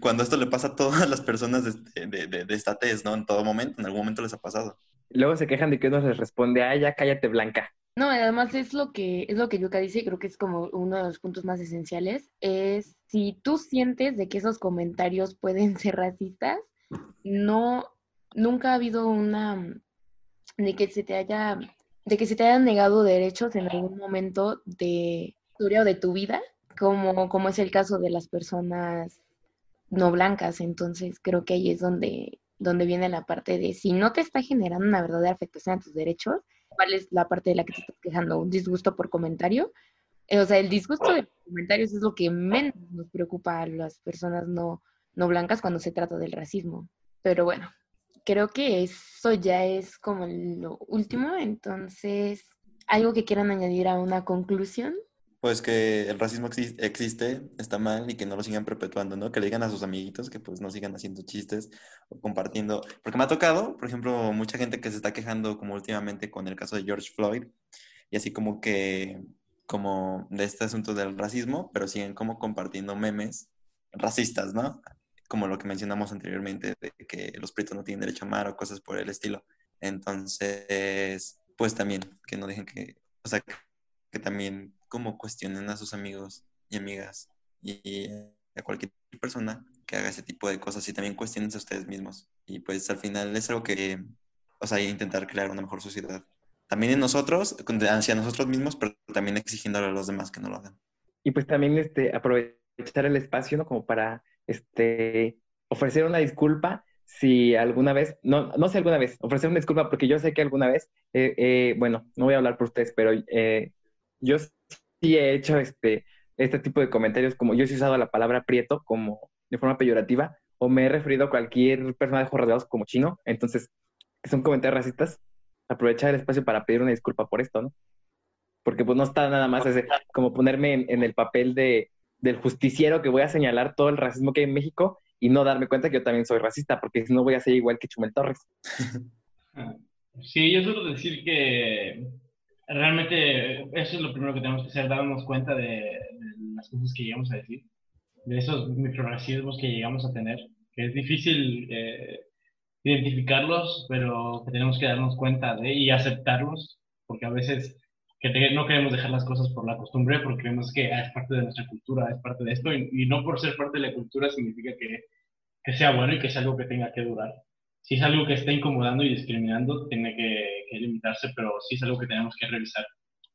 Cuando esto le pasa a todas las personas de, de, de, esta test, ¿no? En todo momento, en algún momento les ha pasado. Luego se quejan de que uno les responde, ah, ya cállate blanca. No, además es lo que es lo que Yuka dice, y creo que es como uno de los puntos más esenciales, es si tú sientes de que esos comentarios pueden [LAUGHS] ser racistas, no, nunca ha habido una, de que se te haya, de que se te hayan negado derechos en algún momento de historia o de tu vida, como, como es el caso de las personas no blancas. Entonces creo que ahí es donde, donde viene la parte de si no te está generando una verdadera afectación a tus derechos, ¿cuál es la parte de la que te estás quejando? ¿Un disgusto por comentario? Eh, o sea, el disgusto de comentarios es lo que menos nos preocupa a las personas no, no blancas cuando se trata del racismo. Pero bueno, creo que eso ya es como lo último. Entonces, ¿algo que quieran añadir a una conclusión? Pues que el racismo existe, está mal y que no lo sigan perpetuando, ¿no? Que le digan a sus amiguitos que pues no sigan haciendo chistes o compartiendo. Porque me ha tocado, por ejemplo, mucha gente que se está quejando como últimamente con el caso de George Floyd y así como que, como de este asunto del racismo, pero siguen como compartiendo memes racistas, ¿no? Como lo que mencionamos anteriormente, de que los prietos no tienen derecho a amar o cosas por el estilo. Entonces, pues también, que no dejen que, o sea, que también como cuestionen a sus amigos y amigas y a cualquier persona que haga ese tipo de cosas y también cuestionen a ustedes mismos. Y pues al final es algo que, o sea, intentar crear una mejor sociedad. También en nosotros, hacia nosotros mismos, pero también exigiéndole a los demás que no lo hagan. Y pues también este, aprovechar el espacio, ¿no? Como para este, ofrecer una disculpa si alguna vez, no, no sé alguna vez, ofrecer una disculpa porque yo sé que alguna vez, eh, eh, bueno, no voy a hablar por ustedes, pero eh, yo sí he hecho este, este tipo de comentarios, como yo he usado la palabra prieto como de forma peyorativa, o me he referido a cualquier persona de ojos rasgados como chino, entonces, que son comentarios racistas, aprovechar el espacio para pedir una disculpa por esto, ¿no? Porque pues no está nada más ese, como ponerme en, el papel de, del justiciero que voy a señalar todo el racismo que hay en México y no darme cuenta que yo también soy racista, porque si no voy a ser igual que Chumel Torres. [LAUGHS] Sí, yo suelo decir que realmente eso es lo primero que tenemos que hacer, darnos cuenta de, las cosas que llegamos a decir, de esos microracismos que llegamos a tener, que es difícil eh, identificarlos, pero que tenemos que darnos cuenta de y aceptarlos, porque a veces que no queremos dejar las cosas por la costumbre, porque creemos que es parte de nuestra cultura, es parte de esto, y, no por ser parte de la cultura significa que, que sea bueno y que es algo que tenga que durar. Si es algo que está incomodando y discriminando, tiene que, limitarse, pero sí es algo que tenemos que revisar,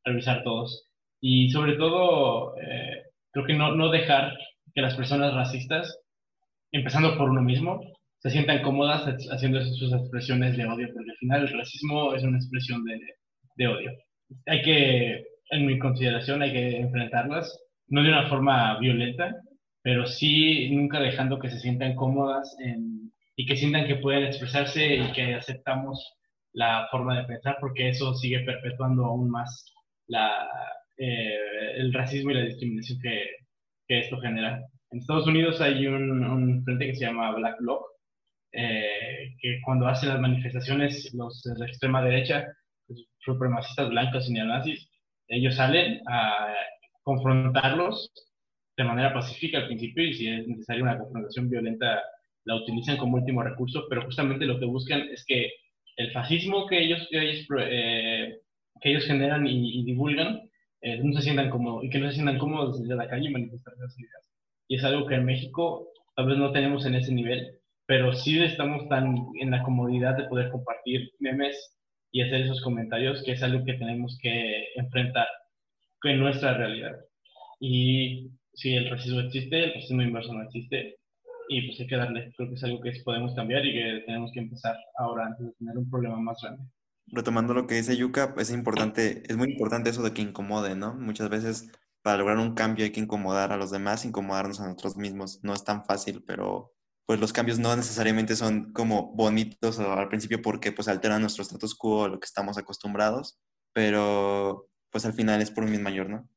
revisar todos. Y sobre todo, eh, creo que no, no dejar que las personas racistas, empezando por uno mismo, se sientan cómodas haciendo sus expresiones de odio, porque al final el racismo es una expresión de, de odio. Hay que, en mi consideración, hay que enfrentarlas, no de una forma violenta, pero sí nunca dejando que se sientan cómodas y que sientan que pueden expresarse y que aceptamos la forma de pensar, porque eso sigue perpetuando aún más la, eh, el racismo y la discriminación que, que, esto genera. En Estados Unidos hay un, un frente que se llama Black Bloc, eh, que cuando hacen las manifestaciones los de la extrema derecha, los supremacistas blancos y neonazis, ellos salen a confrontarlos de manera pacífica al principio y si es necesaria una confrontación violenta la utilizan como último recurso, pero justamente lo que buscan es que el fascismo que ellos, ellos, eh, que ellos generan y, divulgan eh, no se sientan cómodos, y que no se sientan cómodos desde la calle y manifestar esas ideas. Y es algo que en México tal vez no tenemos en ese nivel, pero sí estamos tan en la comodidad de poder compartir memes y hacer esos comentarios que es algo que tenemos que enfrentar en nuestra realidad. Y si el racismo existe, el racismo inverso no existe, y pues hay que darle, creo que es algo que podemos cambiar y que tenemos que empezar ahora antes de tener un problema más grande. Retomando lo que dice Yuka, es importante, es muy importante eso de que incomode, ¿no? Muchas veces para lograr un cambio hay que incomodar a los demás, incomodarnos a nosotros mismos. No es tan fácil, pero pues los cambios no necesariamente son como bonitos al principio porque pues alteran nuestro status quo, lo que estamos acostumbrados, pero pues al final es por un bien mayor, ¿no?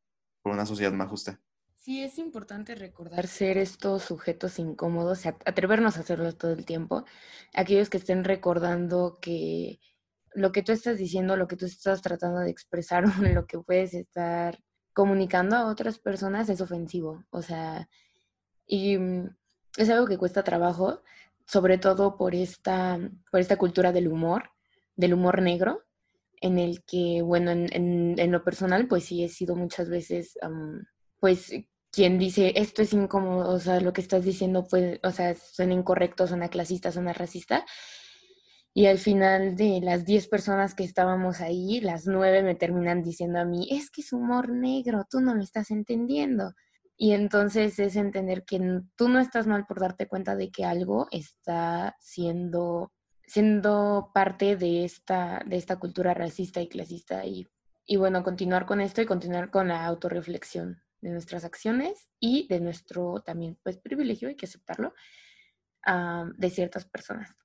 Por una sociedad más justa. Sí, es importante recordar ser estos sujetos incómodos, atrevernos a hacerlo todo el tiempo. Aquellos que estén recordando que lo que tú estás diciendo, lo que tú estás tratando de expresar [LAUGHS] o lo que puedes estar comunicando a otras personas es ofensivo. O sea, y mm, es algo que cuesta trabajo, sobre todo por esta, por esta cultura del humor, del humor negro, en el que, bueno, en, lo personal, pues sí he sido muchas veces, pues quien dice esto es incómodo, o sea, lo que estás diciendo, pues, o sea, suena incorrecto, suena clasista, suena racista. Y al final de las 10 personas que estábamos ahí, las 9 me terminan diciendo a mí, es que es humor negro, tú no lo estás entendiendo. Y entonces es entender que tú no estás mal por darte cuenta de que algo está siendo, siendo parte de esta, de esta cultura racista y clasista. Y, y bueno, continuar con esto y continuar con la autorreflexión de nuestras acciones y de nuestro también pues privilegio, hay que aceptarlo, de ciertas personas.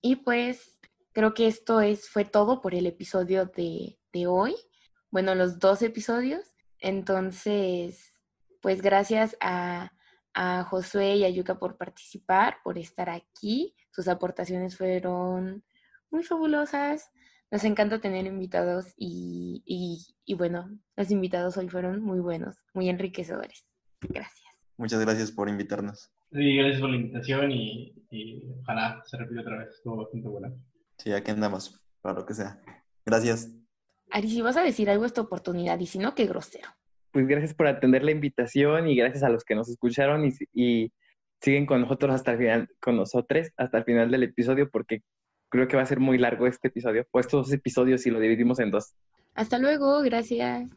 Y pues creo que esto es, fue todo por el episodio de, de hoy. Bueno, los dos episodios. Entonces, pues gracias a, a Josué y a Yuka por participar, por estar aquí. Sus aportaciones fueron muy fabulosas. Nos encanta tener invitados y, y, bueno, los invitados hoy fueron muy buenos, muy enriquecedores. Gracias. Muchas gracias por invitarnos. Sí, gracias por la invitación y, ojalá se repita otra vez. Estuvo bastante buena. Sí, aquí andamos, para lo que sea. Gracias. Ari, si vas a decir algo, esta oportunidad, y si no, qué grosero. Pues gracias por atender la invitación y gracias a los que nos escucharon y, y siguen con nosotros hasta el final, con nosotros hasta el final del episodio, porque creo que va a ser muy largo este episodio, o estos dos episodios si lo dividimos en dos. Hasta luego, gracias.